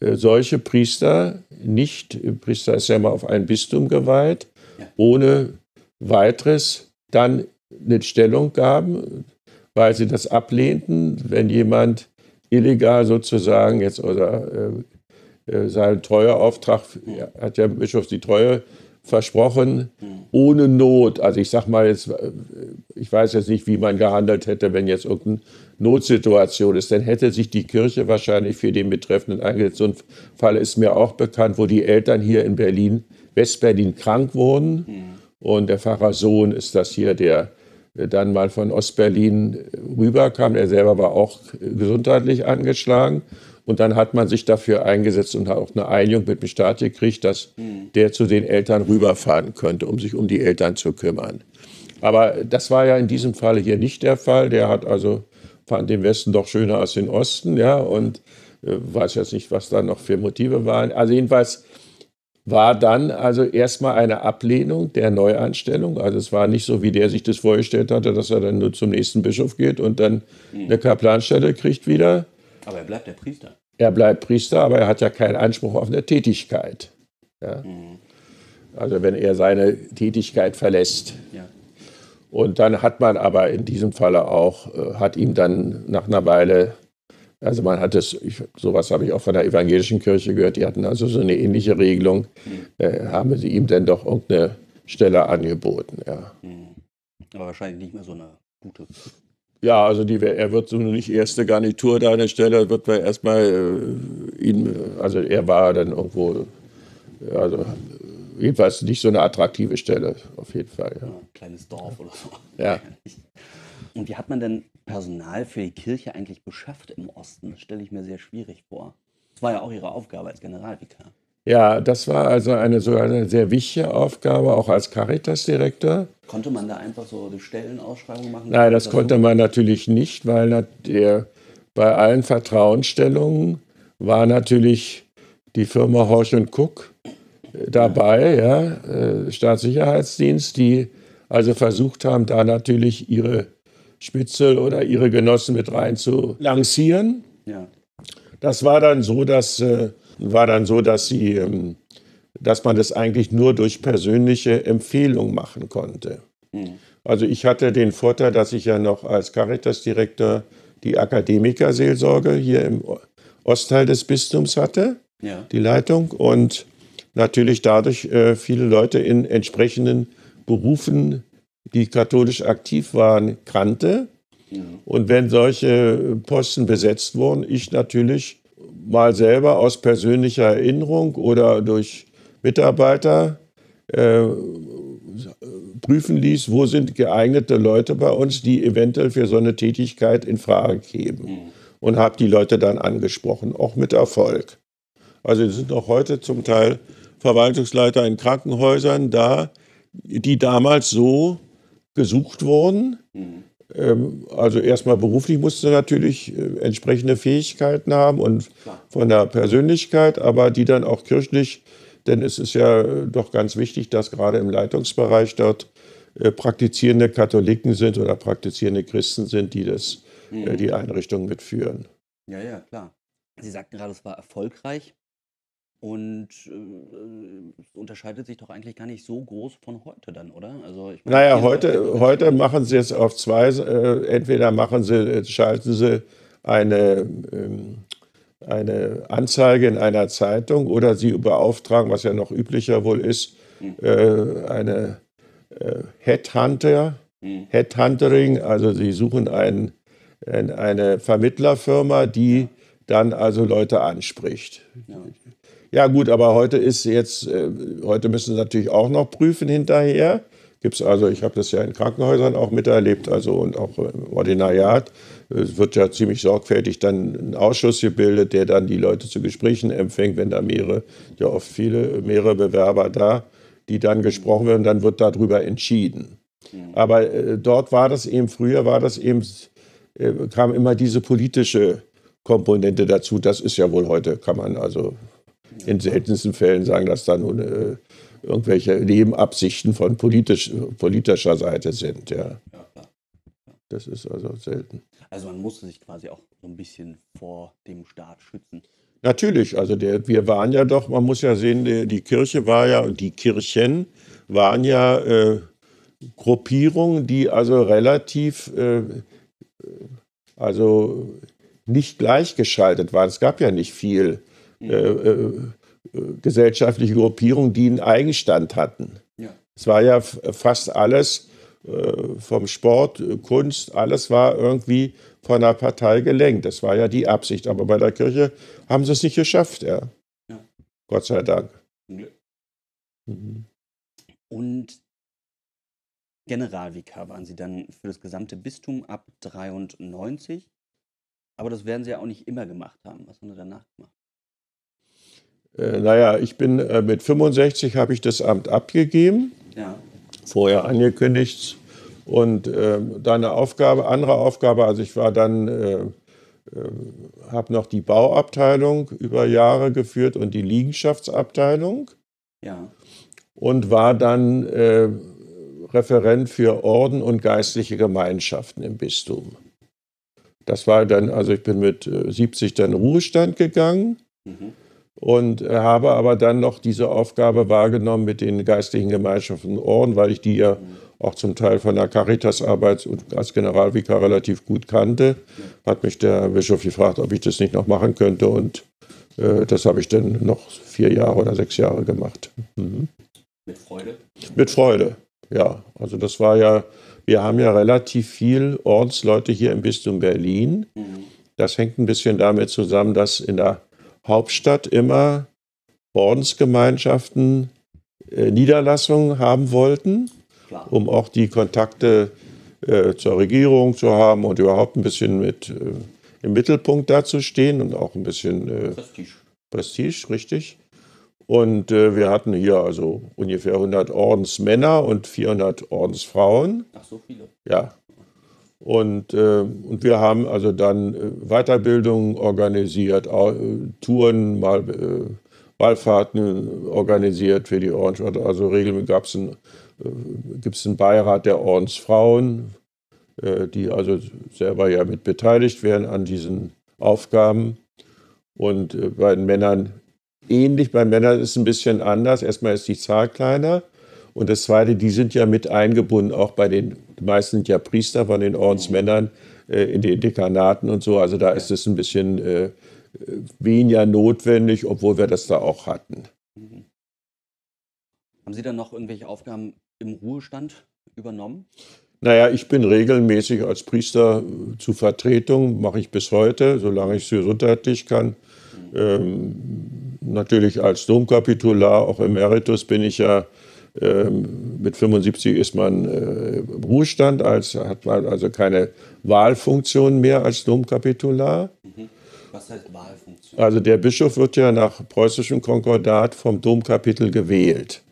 äh, solche Priester nicht, Priester ist ja mal auf ein Bistum geweiht, ja. ohne weiteres dann eine Stellung gaben, weil sie das ablehnten, wenn jemand illegal sozusagen jetzt oder äh, äh sein Treueauftrag, hat der Bischof die Treue versprochen, ohne Not. Also ich sag mal jetzt, äh, ich weiß jetzt nicht, wie man gehandelt hätte, wenn jetzt irgendeine Notsituation ist. Dann hätte sich die Kirche wahrscheinlich für den Betreffenden eingesetzt. So ein Fall ist mir auch bekannt, wo die Eltern hier in Berlin, Westberlin krank wurden. Und der Pfarrer Sohn ist das hier, der dann mal von Ostberlin rüberkam. Er selber war auch gesundheitlich angeschlagen. Und dann hat man sich dafür eingesetzt und hat auch eine Einigung mit dem Staat gekriegt, dass mhm. der zu den Eltern rüberfahren könnte, um sich um die Eltern zu kümmern. Aber das war ja in diesem Fall hier nicht der Fall. Der hat also fand den Westen doch schöner als den Osten, ja, und äh, weiß jetzt nicht, was da noch für Motive waren. Also jedenfalls war dann also erstmal eine Ablehnung der Neuanstellung. Also es war nicht so, wie der sich das vorgestellt hatte, dass er dann nur zum nächsten Bischof geht und dann mhm. eine Kaplanstelle kriegt wieder. Aber er bleibt der Priester. Er bleibt Priester, aber er hat ja keinen Anspruch auf eine Tätigkeit. Ja? Mhm. Also wenn er seine Tätigkeit verlässt. Ja. Und dann hat man aber in diesem Falle auch, äh, hat ihm dann nach einer Weile, also man hat es, ich, sowas habe ich auch von der evangelischen Kirche gehört, die hatten also so eine ähnliche Regelung, mhm. äh, haben sie ihm dann doch irgendeine Stelle angeboten. Ja. Mhm. Aber wahrscheinlich nicht mehr so eine gute. Ja, also die, er wird so nicht erste Garnitur da an der Stelle, wird man erstmal äh, ihn, also er war dann irgendwo, also jedenfalls nicht so eine attraktive Stelle, auf jeden Fall. Ja. Ja, kleines Dorf oder so. Ja. Und wie hat man denn Personal für die Kirche eigentlich beschafft im Osten? Das stelle ich mir sehr schwierig vor. Das war ja auch Ihre Aufgabe als Generalvikar. Ja, das war also eine, so eine sehr wichtige Aufgabe, auch als Caritas-Direktor. Konnte man da einfach so eine Stellenausschreibung machen? Nein, das, das konnte so? man natürlich nicht, weil der, bei allen Vertrauensstellungen war natürlich die Firma Horsch und Cook dabei, ja, äh, Staatssicherheitsdienst, die also versucht haben, da natürlich ihre Spitzel oder ihre Genossen mit rein zu lancieren. Ja. Das war dann so, dass, äh, war dann so, dass sie, ähm, dass man das eigentlich nur durch persönliche Empfehlung machen konnte. Mhm. Also ich hatte den Vorteil, dass ich ja noch als Caritas-Direktor die Akademikerseelsorge hier im Ostteil des Bistums hatte, ja. die Leitung. Und natürlich dadurch äh, viele Leute in entsprechenden Berufen, die katholisch aktiv waren, kannte. Und wenn solche Posten besetzt wurden, ich natürlich mal selber aus persönlicher Erinnerung oder durch Mitarbeiter äh, prüfen ließ, wo sind geeignete Leute bei uns, die eventuell für so eine Tätigkeit in Frage kämen. Und habe die Leute dann angesprochen, auch mit Erfolg. Also es sind auch heute zum Teil Verwaltungsleiter in Krankenhäusern da, die damals so gesucht wurden. Mhm. Ähm, also erstmal beruflich musste natürlich äh, entsprechende Fähigkeiten haben und von der Persönlichkeit, aber die dann auch kirchlich, denn es ist ja äh, doch ganz wichtig, dass gerade im Leitungsbereich dort äh, praktizierende Katholiken sind oder praktizierende Christen sind, die das, mhm. die Einrichtung mitführen. Ja, ja, klar. Sie sagten gerade, es war erfolgreich. Und äh, unterscheidet sich doch eigentlich gar nicht so groß von heute dann, oder? Also ich meine, naja, heute, heute machen sie es auf zwei, äh, entweder machen sie, äh, schalten sie eine, ähm, eine Anzeige in einer Zeitung oder sie beauftragen, was ja noch üblicher wohl ist, hm. äh, eine äh, Headhunter, hm. Headhuntering, also sie suchen ein, eine Vermittlerfirma, die dann also Leute anspricht. Ja. Ja gut, aber heute ist jetzt, äh, heute müssen sie natürlich auch noch prüfen hinterher. Gibt's also, ich habe das ja in Krankenhäusern auch miterlebt, also und auch im Ordinariat. Es wird ja ziemlich sorgfältig dann ein Ausschuss gebildet, der dann die Leute zu Gesprächen empfängt, wenn da mehrere, ja oft viele, mehrere Bewerber da, die dann gesprochen werden, dann wird darüber entschieden. Aber äh, dort war das eben, früher war das eben, äh, kam immer diese politische Komponente dazu. Das ist ja wohl heute, kann man also in seltensten Fällen sagen, dass da nun äh, irgendwelche Nebenabsichten von politisch, politischer Seite sind. Ja. Das ist also selten. Also man musste sich quasi auch so ein bisschen vor dem Staat schützen. Natürlich, also der, wir waren ja doch, man muss ja sehen, die, die Kirche war ja und die Kirchen waren ja äh, Gruppierungen, die also relativ, äh, also nicht gleichgeschaltet waren. Es gab ja nicht viel gesellschaftliche Gruppierungen, die einen Eigenstand hatten. Ja. Es war ja fast alles äh, vom Sport, Kunst, alles war irgendwie von einer Partei gelenkt. Das war ja die Absicht. Aber bei der Kirche haben sie es nicht geschafft, ja. ja. Gott sei Dank. Mhm. Und Generalvikar waren Sie dann für das gesamte Bistum ab 93. Aber das werden Sie ja auch nicht immer gemacht haben. Was haben Sie danach gemacht? Äh, naja, ich bin äh, mit 65 habe ich das Amt abgegeben. Ja. Vorher angekündigt. Und äh, dann eine Aufgabe, andere Aufgabe, also ich war dann, äh, äh, habe noch die Bauabteilung über Jahre geführt und die Liegenschaftsabteilung. Ja. Und war dann äh, Referent für Orden und geistliche Gemeinschaften im Bistum. Das war dann, also ich bin mit 70 dann in Ruhestand gegangen. Mhm und habe aber dann noch diese Aufgabe wahrgenommen mit den geistlichen Gemeinschaften und Orden, weil ich die ja auch zum Teil von der Caritas-Arbeit als Generalvikar relativ gut kannte. Hat mich der Bischof gefragt, ob ich das nicht noch machen könnte und äh, das habe ich dann noch vier Jahre oder sechs Jahre gemacht. Mhm. Mit Freude? Mit Freude, ja. Also das war ja, wir haben ja relativ viel Ordensleute hier im Bistum Berlin. Mhm. Das hängt ein bisschen damit zusammen, dass in der Hauptstadt immer Ordensgemeinschaften äh, Niederlassungen haben wollten, Klar. um auch die Kontakte äh, zur Regierung zu haben und überhaupt ein bisschen mit äh, im Mittelpunkt dazustehen und auch ein bisschen äh, Prestige. Prestige, richtig. Und äh, wir hatten hier also ungefähr 100 Ordensmänner und 400 Ordensfrauen. Ach, so viele. Ja, und, äh, und wir haben also dann äh, Weiterbildungen organisiert, äh, Touren, mal äh, Wallfahrten organisiert für die Ordensstadt. Also regelmäßig gab es einen, äh, gibt es einen Beirat der Ordensfrauen, äh, die also selber ja mit beteiligt werden an diesen Aufgaben. Und bei den Männern ähnlich. Bei Männern ist es ein bisschen anders. Erstmal ist die Zahl kleiner. Und das Zweite, die sind ja mit eingebunden, auch bei den, die meisten sind ja Priester von den Ordensmännern äh, in den Dekanaten und so. Also da ist es ein bisschen äh, weniger notwendig, obwohl wir das da auch hatten. Mhm. Haben Sie dann noch irgendwelche Aufgaben im Ruhestand übernommen? Naja, ich bin regelmäßig als Priester äh, zu Vertretung, mache ich bis heute, solange ich es gesundheitlich kann. Mhm. Ähm, natürlich als Domkapitular, auch Emeritus bin ich ja mit 75 ist man äh, im Ruhestand, als, hat man also keine Wahlfunktion mehr als Domkapitular. Mhm. Was heißt Wahlfunktion? Also der Bischof wird ja nach preußischem Konkordat vom Domkapitel gewählt.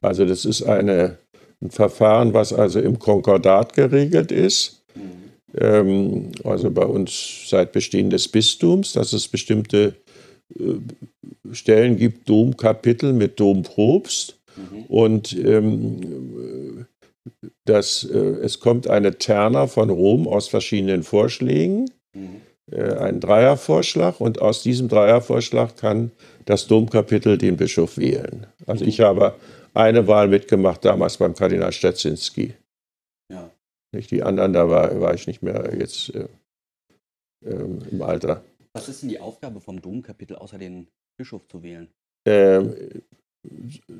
Also das ist eine, ein Verfahren, was also im Konkordat geregelt ist. Mhm. Ähm, also bei uns seit Bestehen des Bistums, dass es bestimmte äh, Stellen gibt, Domkapitel mit Domprobst. Mhm. Und ähm, das, äh, es kommt eine Terna von Rom aus verschiedenen Vorschlägen, mhm. äh, ein Dreiervorschlag, und aus diesem Dreiervorschlag kann das Domkapitel den Bischof wählen. Also mhm. ich habe eine Wahl mitgemacht, damals beim Kardinal Stetzinski. Ja. Nicht die anderen, da war, war ich nicht mehr jetzt äh, ähm, im Alter. Was ist denn die Aufgabe vom Domkapitel, außer den Bischof zu wählen? Ähm,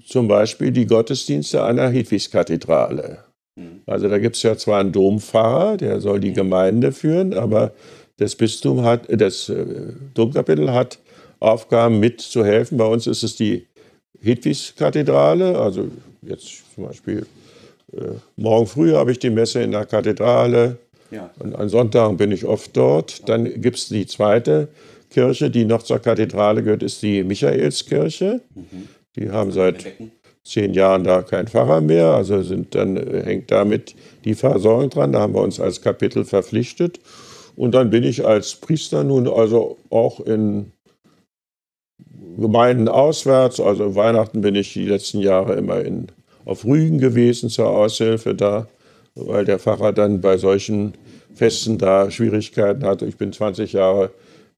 zum Beispiel die Gottesdienste einer Hedwigskathedrale. Mhm. Also da gibt es ja zwar einen Dompfarrer, der soll die Gemeinde führen, aber das Bistum hat, das äh, Domkapitel hat Aufgaben mitzuhelfen. Bei uns ist es die Hedwigskathedrale, also jetzt zum Beispiel äh, morgen früh habe ich die Messe in der Kathedrale ja. und an Sonntagen bin ich oft dort. Dann gibt es die zweite Kirche, die noch zur Kathedrale gehört, ist die Michaelskirche. Mhm. Die haben seit zehn Jahren da keinen Pfarrer mehr, also sind dann äh, hängt damit die Versorgung dran. Da haben wir uns als Kapitel verpflichtet. Und dann bin ich als Priester nun also auch in Gemeinden auswärts. Also Weihnachten bin ich die letzten Jahre immer in, auf Rügen gewesen zur Aushilfe da, weil der Pfarrer dann bei solchen Festen da Schwierigkeiten hatte. Ich bin 20 Jahre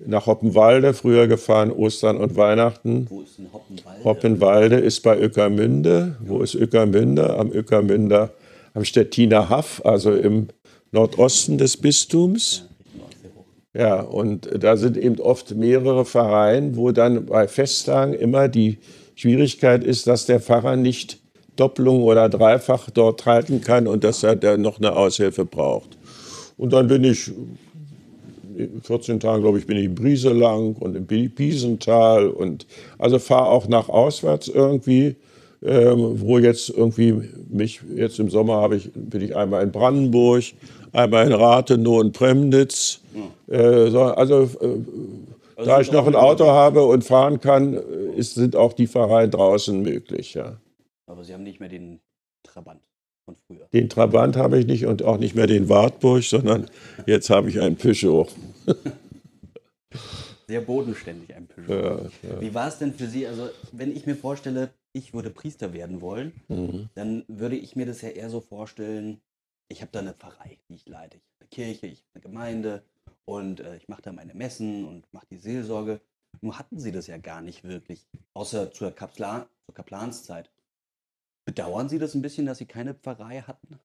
nach Hoppenwalde früher gefahren, Ostern und Weihnachten. Wo ist denn Hoppenwalde? Hoppenwalde ist bei Öckermünde. Ja. Wo ist Öckermünde? Am Öckermünder, am Stettiner Haff, also im Nordosten des Bistums. Ja, ja, und da sind eben oft mehrere Pfarreien, wo dann bei Festtagen immer die Schwierigkeit ist, dass der Pfarrer nicht Doppelung oder Dreifach dort halten kann und dass er dann noch eine Aushilfe braucht. Und dann bin ich 14 Tagen, glaube ich, bin ich in Brise lang und im Piesental und also fahre auch nach auswärts irgendwie ähm, wo jetzt irgendwie mich, jetzt im Sommer habe ich, bin ich einmal in Brandenburg, einmal in Rathenow und Premnitz. Äh, so, also, äh, da ich noch ein Auto habe und fahren kann, äh, ist, sind auch die Pfarreien draußen möglich. Ja. Aber Sie haben nicht mehr den Trabant von früher. Den Trabant habe ich nicht und auch nicht mehr den Wartburg, sondern jetzt habe ich einen Peugeot. Sehr bodenständig, ein Peugeot. Ja, ja. Wie war es denn für Sie? Also, wenn ich mir vorstelle, ich würde Priester werden wollen, Mhm. dann würde ich mir das ja eher so vorstellen, ich habe da eine Pfarrei, die ich leite. Ich habe eine Kirche, ich habe eine Gemeinde und äh, ich mache da meine Messen und mache die Seelsorge. Nur hatten Sie das ja gar nicht wirklich, außer zur, Kapla zur Kaplanszeit. Bedauern Sie das ein bisschen, dass Sie keine Pfarrei hatten?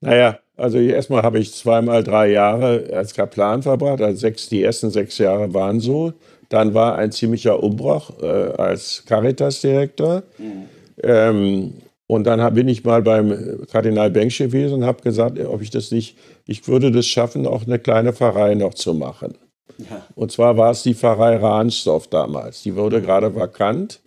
Naja, also erstmal habe ich zweimal drei Jahre als Kaplan verbracht. Also sechs, die ersten sechs Jahre waren so. Dann war ein ziemlicher Umbruch äh, als Caritas-Direktor. Ähm, und dann bin ich mal beim Kardinal Bengsch gewesen und habe gesagt, ob ich das nicht, ich würde das schaffen, auch eine kleine Pfarrei noch zu machen. Ja. Und zwar war es die Pfarrei Rahnsdorf damals. Die wurde gerade vakant.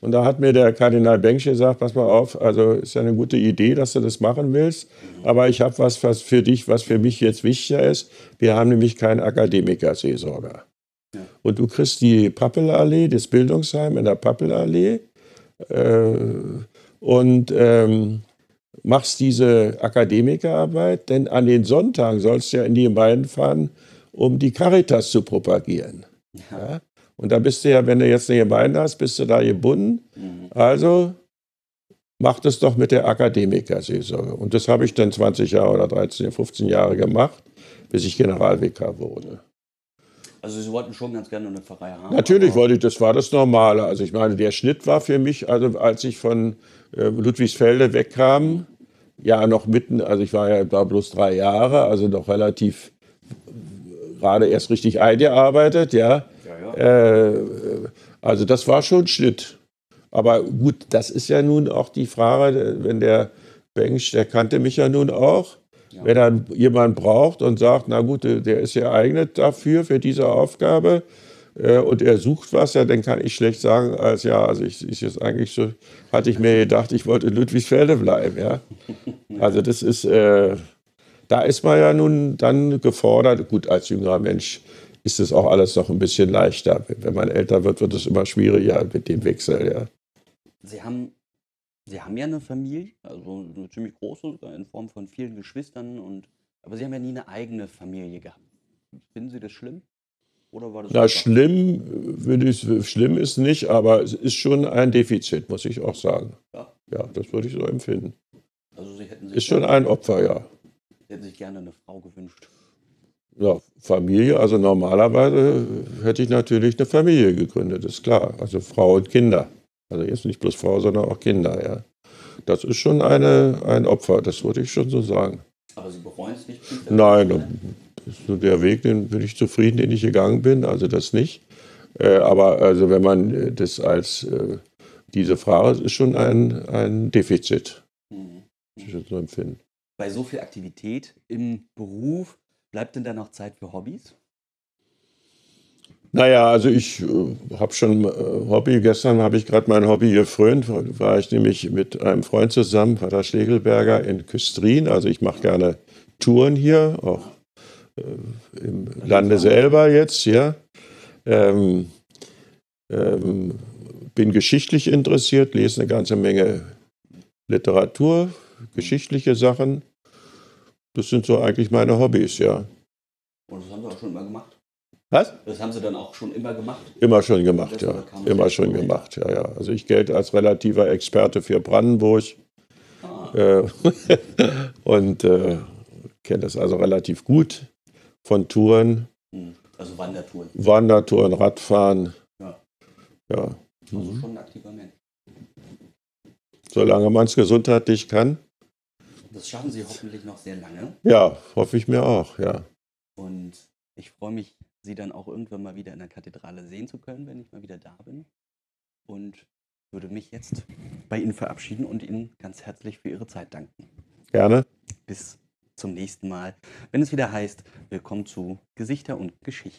Und da hat mir der Kardinal Bengsch gesagt, pass mal auf, also ist ja eine gute Idee, dass du das machen willst, aber ich habe was, was für dich, was für mich jetzt wichtiger ist. Wir haben nämlich keinen Akademiker-Seelsorger. Ja. Und du kriegst die Pappelallee, das Bildungsheim in der Pappelallee äh, und ähm, machst diese Akademikerarbeit, denn an den Sonntagen sollst du ja in die Gemeinden fahren, um die Caritas zu propagieren. Ja? Und da bist du ja, wenn du jetzt eine Gemeinde hast, bist du da gebunden. Also mach das doch mit der Akademikerseelsorge. Und das habe ich dann 20 Jahre oder 13, 15 Jahre gemacht, bis ich Generalvikar wurde. Also Sie wollten schon ganz gerne eine Pfarrei haben. Natürlich wollte ich, das war das Normale. Also ich meine, der Schnitt war für mich, also als ich von äh, Ludwigsfelde wegkam, ja noch mitten, also ich war ja da bloß drei Jahre, also noch relativ gerade erst richtig eingearbeitet, ja. Ja, ja. Äh, also das war schon ein Schnitt. Aber gut, das ist ja nun auch die Frage, wenn der Bengsch, der kannte mich ja nun auch, Ja. wenn er jemanden braucht und sagt, na gut, der ist geeignet dafür, für diese Aufgabe äh, und er sucht was, ja, dann kann ich schlecht sagen, als ja, also ich ist jetzt eigentlich so, hatte ich mir gedacht, ich wollte in Ludwigsfelde bleiben, ja. Also das ist, äh, da ist man ja nun dann gefordert, gut, als jüngerer Mensch ist es auch alles noch ein bisschen leichter. Wenn man älter wird, wird es immer schwieriger mit dem Wechsel, ja. Sie haben, Sie haben ja eine Familie, also eine ziemlich große, sogar in Form von vielen Geschwistern, und, aber Sie haben ja nie eine eigene Familie gehabt. Finden Sie das schlimm? Oder war das Na, schlimm, würde ich, schlimm ist nicht, aber es ist schon ein Defizit, muss ich auch sagen. Ja. Ja, das würde ich so empfinden. Also Sie hätten sich, Ist schon ein Opfer, ja. Sie hätten sich gerne eine Frau gewünscht. Ja, Familie, also normalerweise hätte ich natürlich eine Familie gegründet, ist klar. Also Frau und Kinder. Also jetzt nicht bloß Frau, sondern auch Kinder, ja. Das ist schon eine, ein Opfer, das würde ich schon so sagen. Aber Sie bereuen es nicht? Nein, das ist der Weg, den bin ich zufrieden, den ich gegangen bin, also das nicht. Äh, aber also wenn man das als äh, diese Frage ist schon ein, ein Defizit, Mhm. so empfinden. Bei so viel Aktivität im Beruf, bleibt denn da noch Zeit für Hobbys? Naja, also ich äh, habe schon äh, Hobby. Gestern habe ich gerade mein Hobby gefrönt. War ich nämlich mit einem Freund zusammen, Pater Schlegelberger, in Küstrin. Also ich mache gerne Touren hier, auch äh, im Lande selber jetzt, ja. Ähm, ähm, bin geschichtlich interessiert, lese eine ganze Menge Literatur, geschichtliche Sachen. Das sind so eigentlich meine Hobbys, ja. Und das haben Sie auch schon immer gemacht? Was? Das haben Sie dann auch schon immer gemacht? Immer schon gemacht, ja. Immer schon gemacht, ja, ja. Also ich gelte als relativer Experte für Brandenburg Ah, äh, und äh, kenne das also relativ gut von Touren, hm. Also Wandertouren. Wandertouren, Radfahren. Ja. Ja, Also schon ein aktiver Mensch. solange man es gesundheitlich kann. Das schaffen Sie hoffentlich noch sehr lange. Ja, hoffe ich mir auch, ja. Und ich freue mich, Sie dann auch irgendwann mal wieder in der Kathedrale sehen zu können, wenn ich mal wieder da bin. Und würde mich jetzt bei Ihnen verabschieden und Ihnen ganz herzlich für Ihre Zeit danken. Gerne. Bis zum nächsten Mal, wenn es wieder heißt, willkommen zu Gesichter und Geschichten.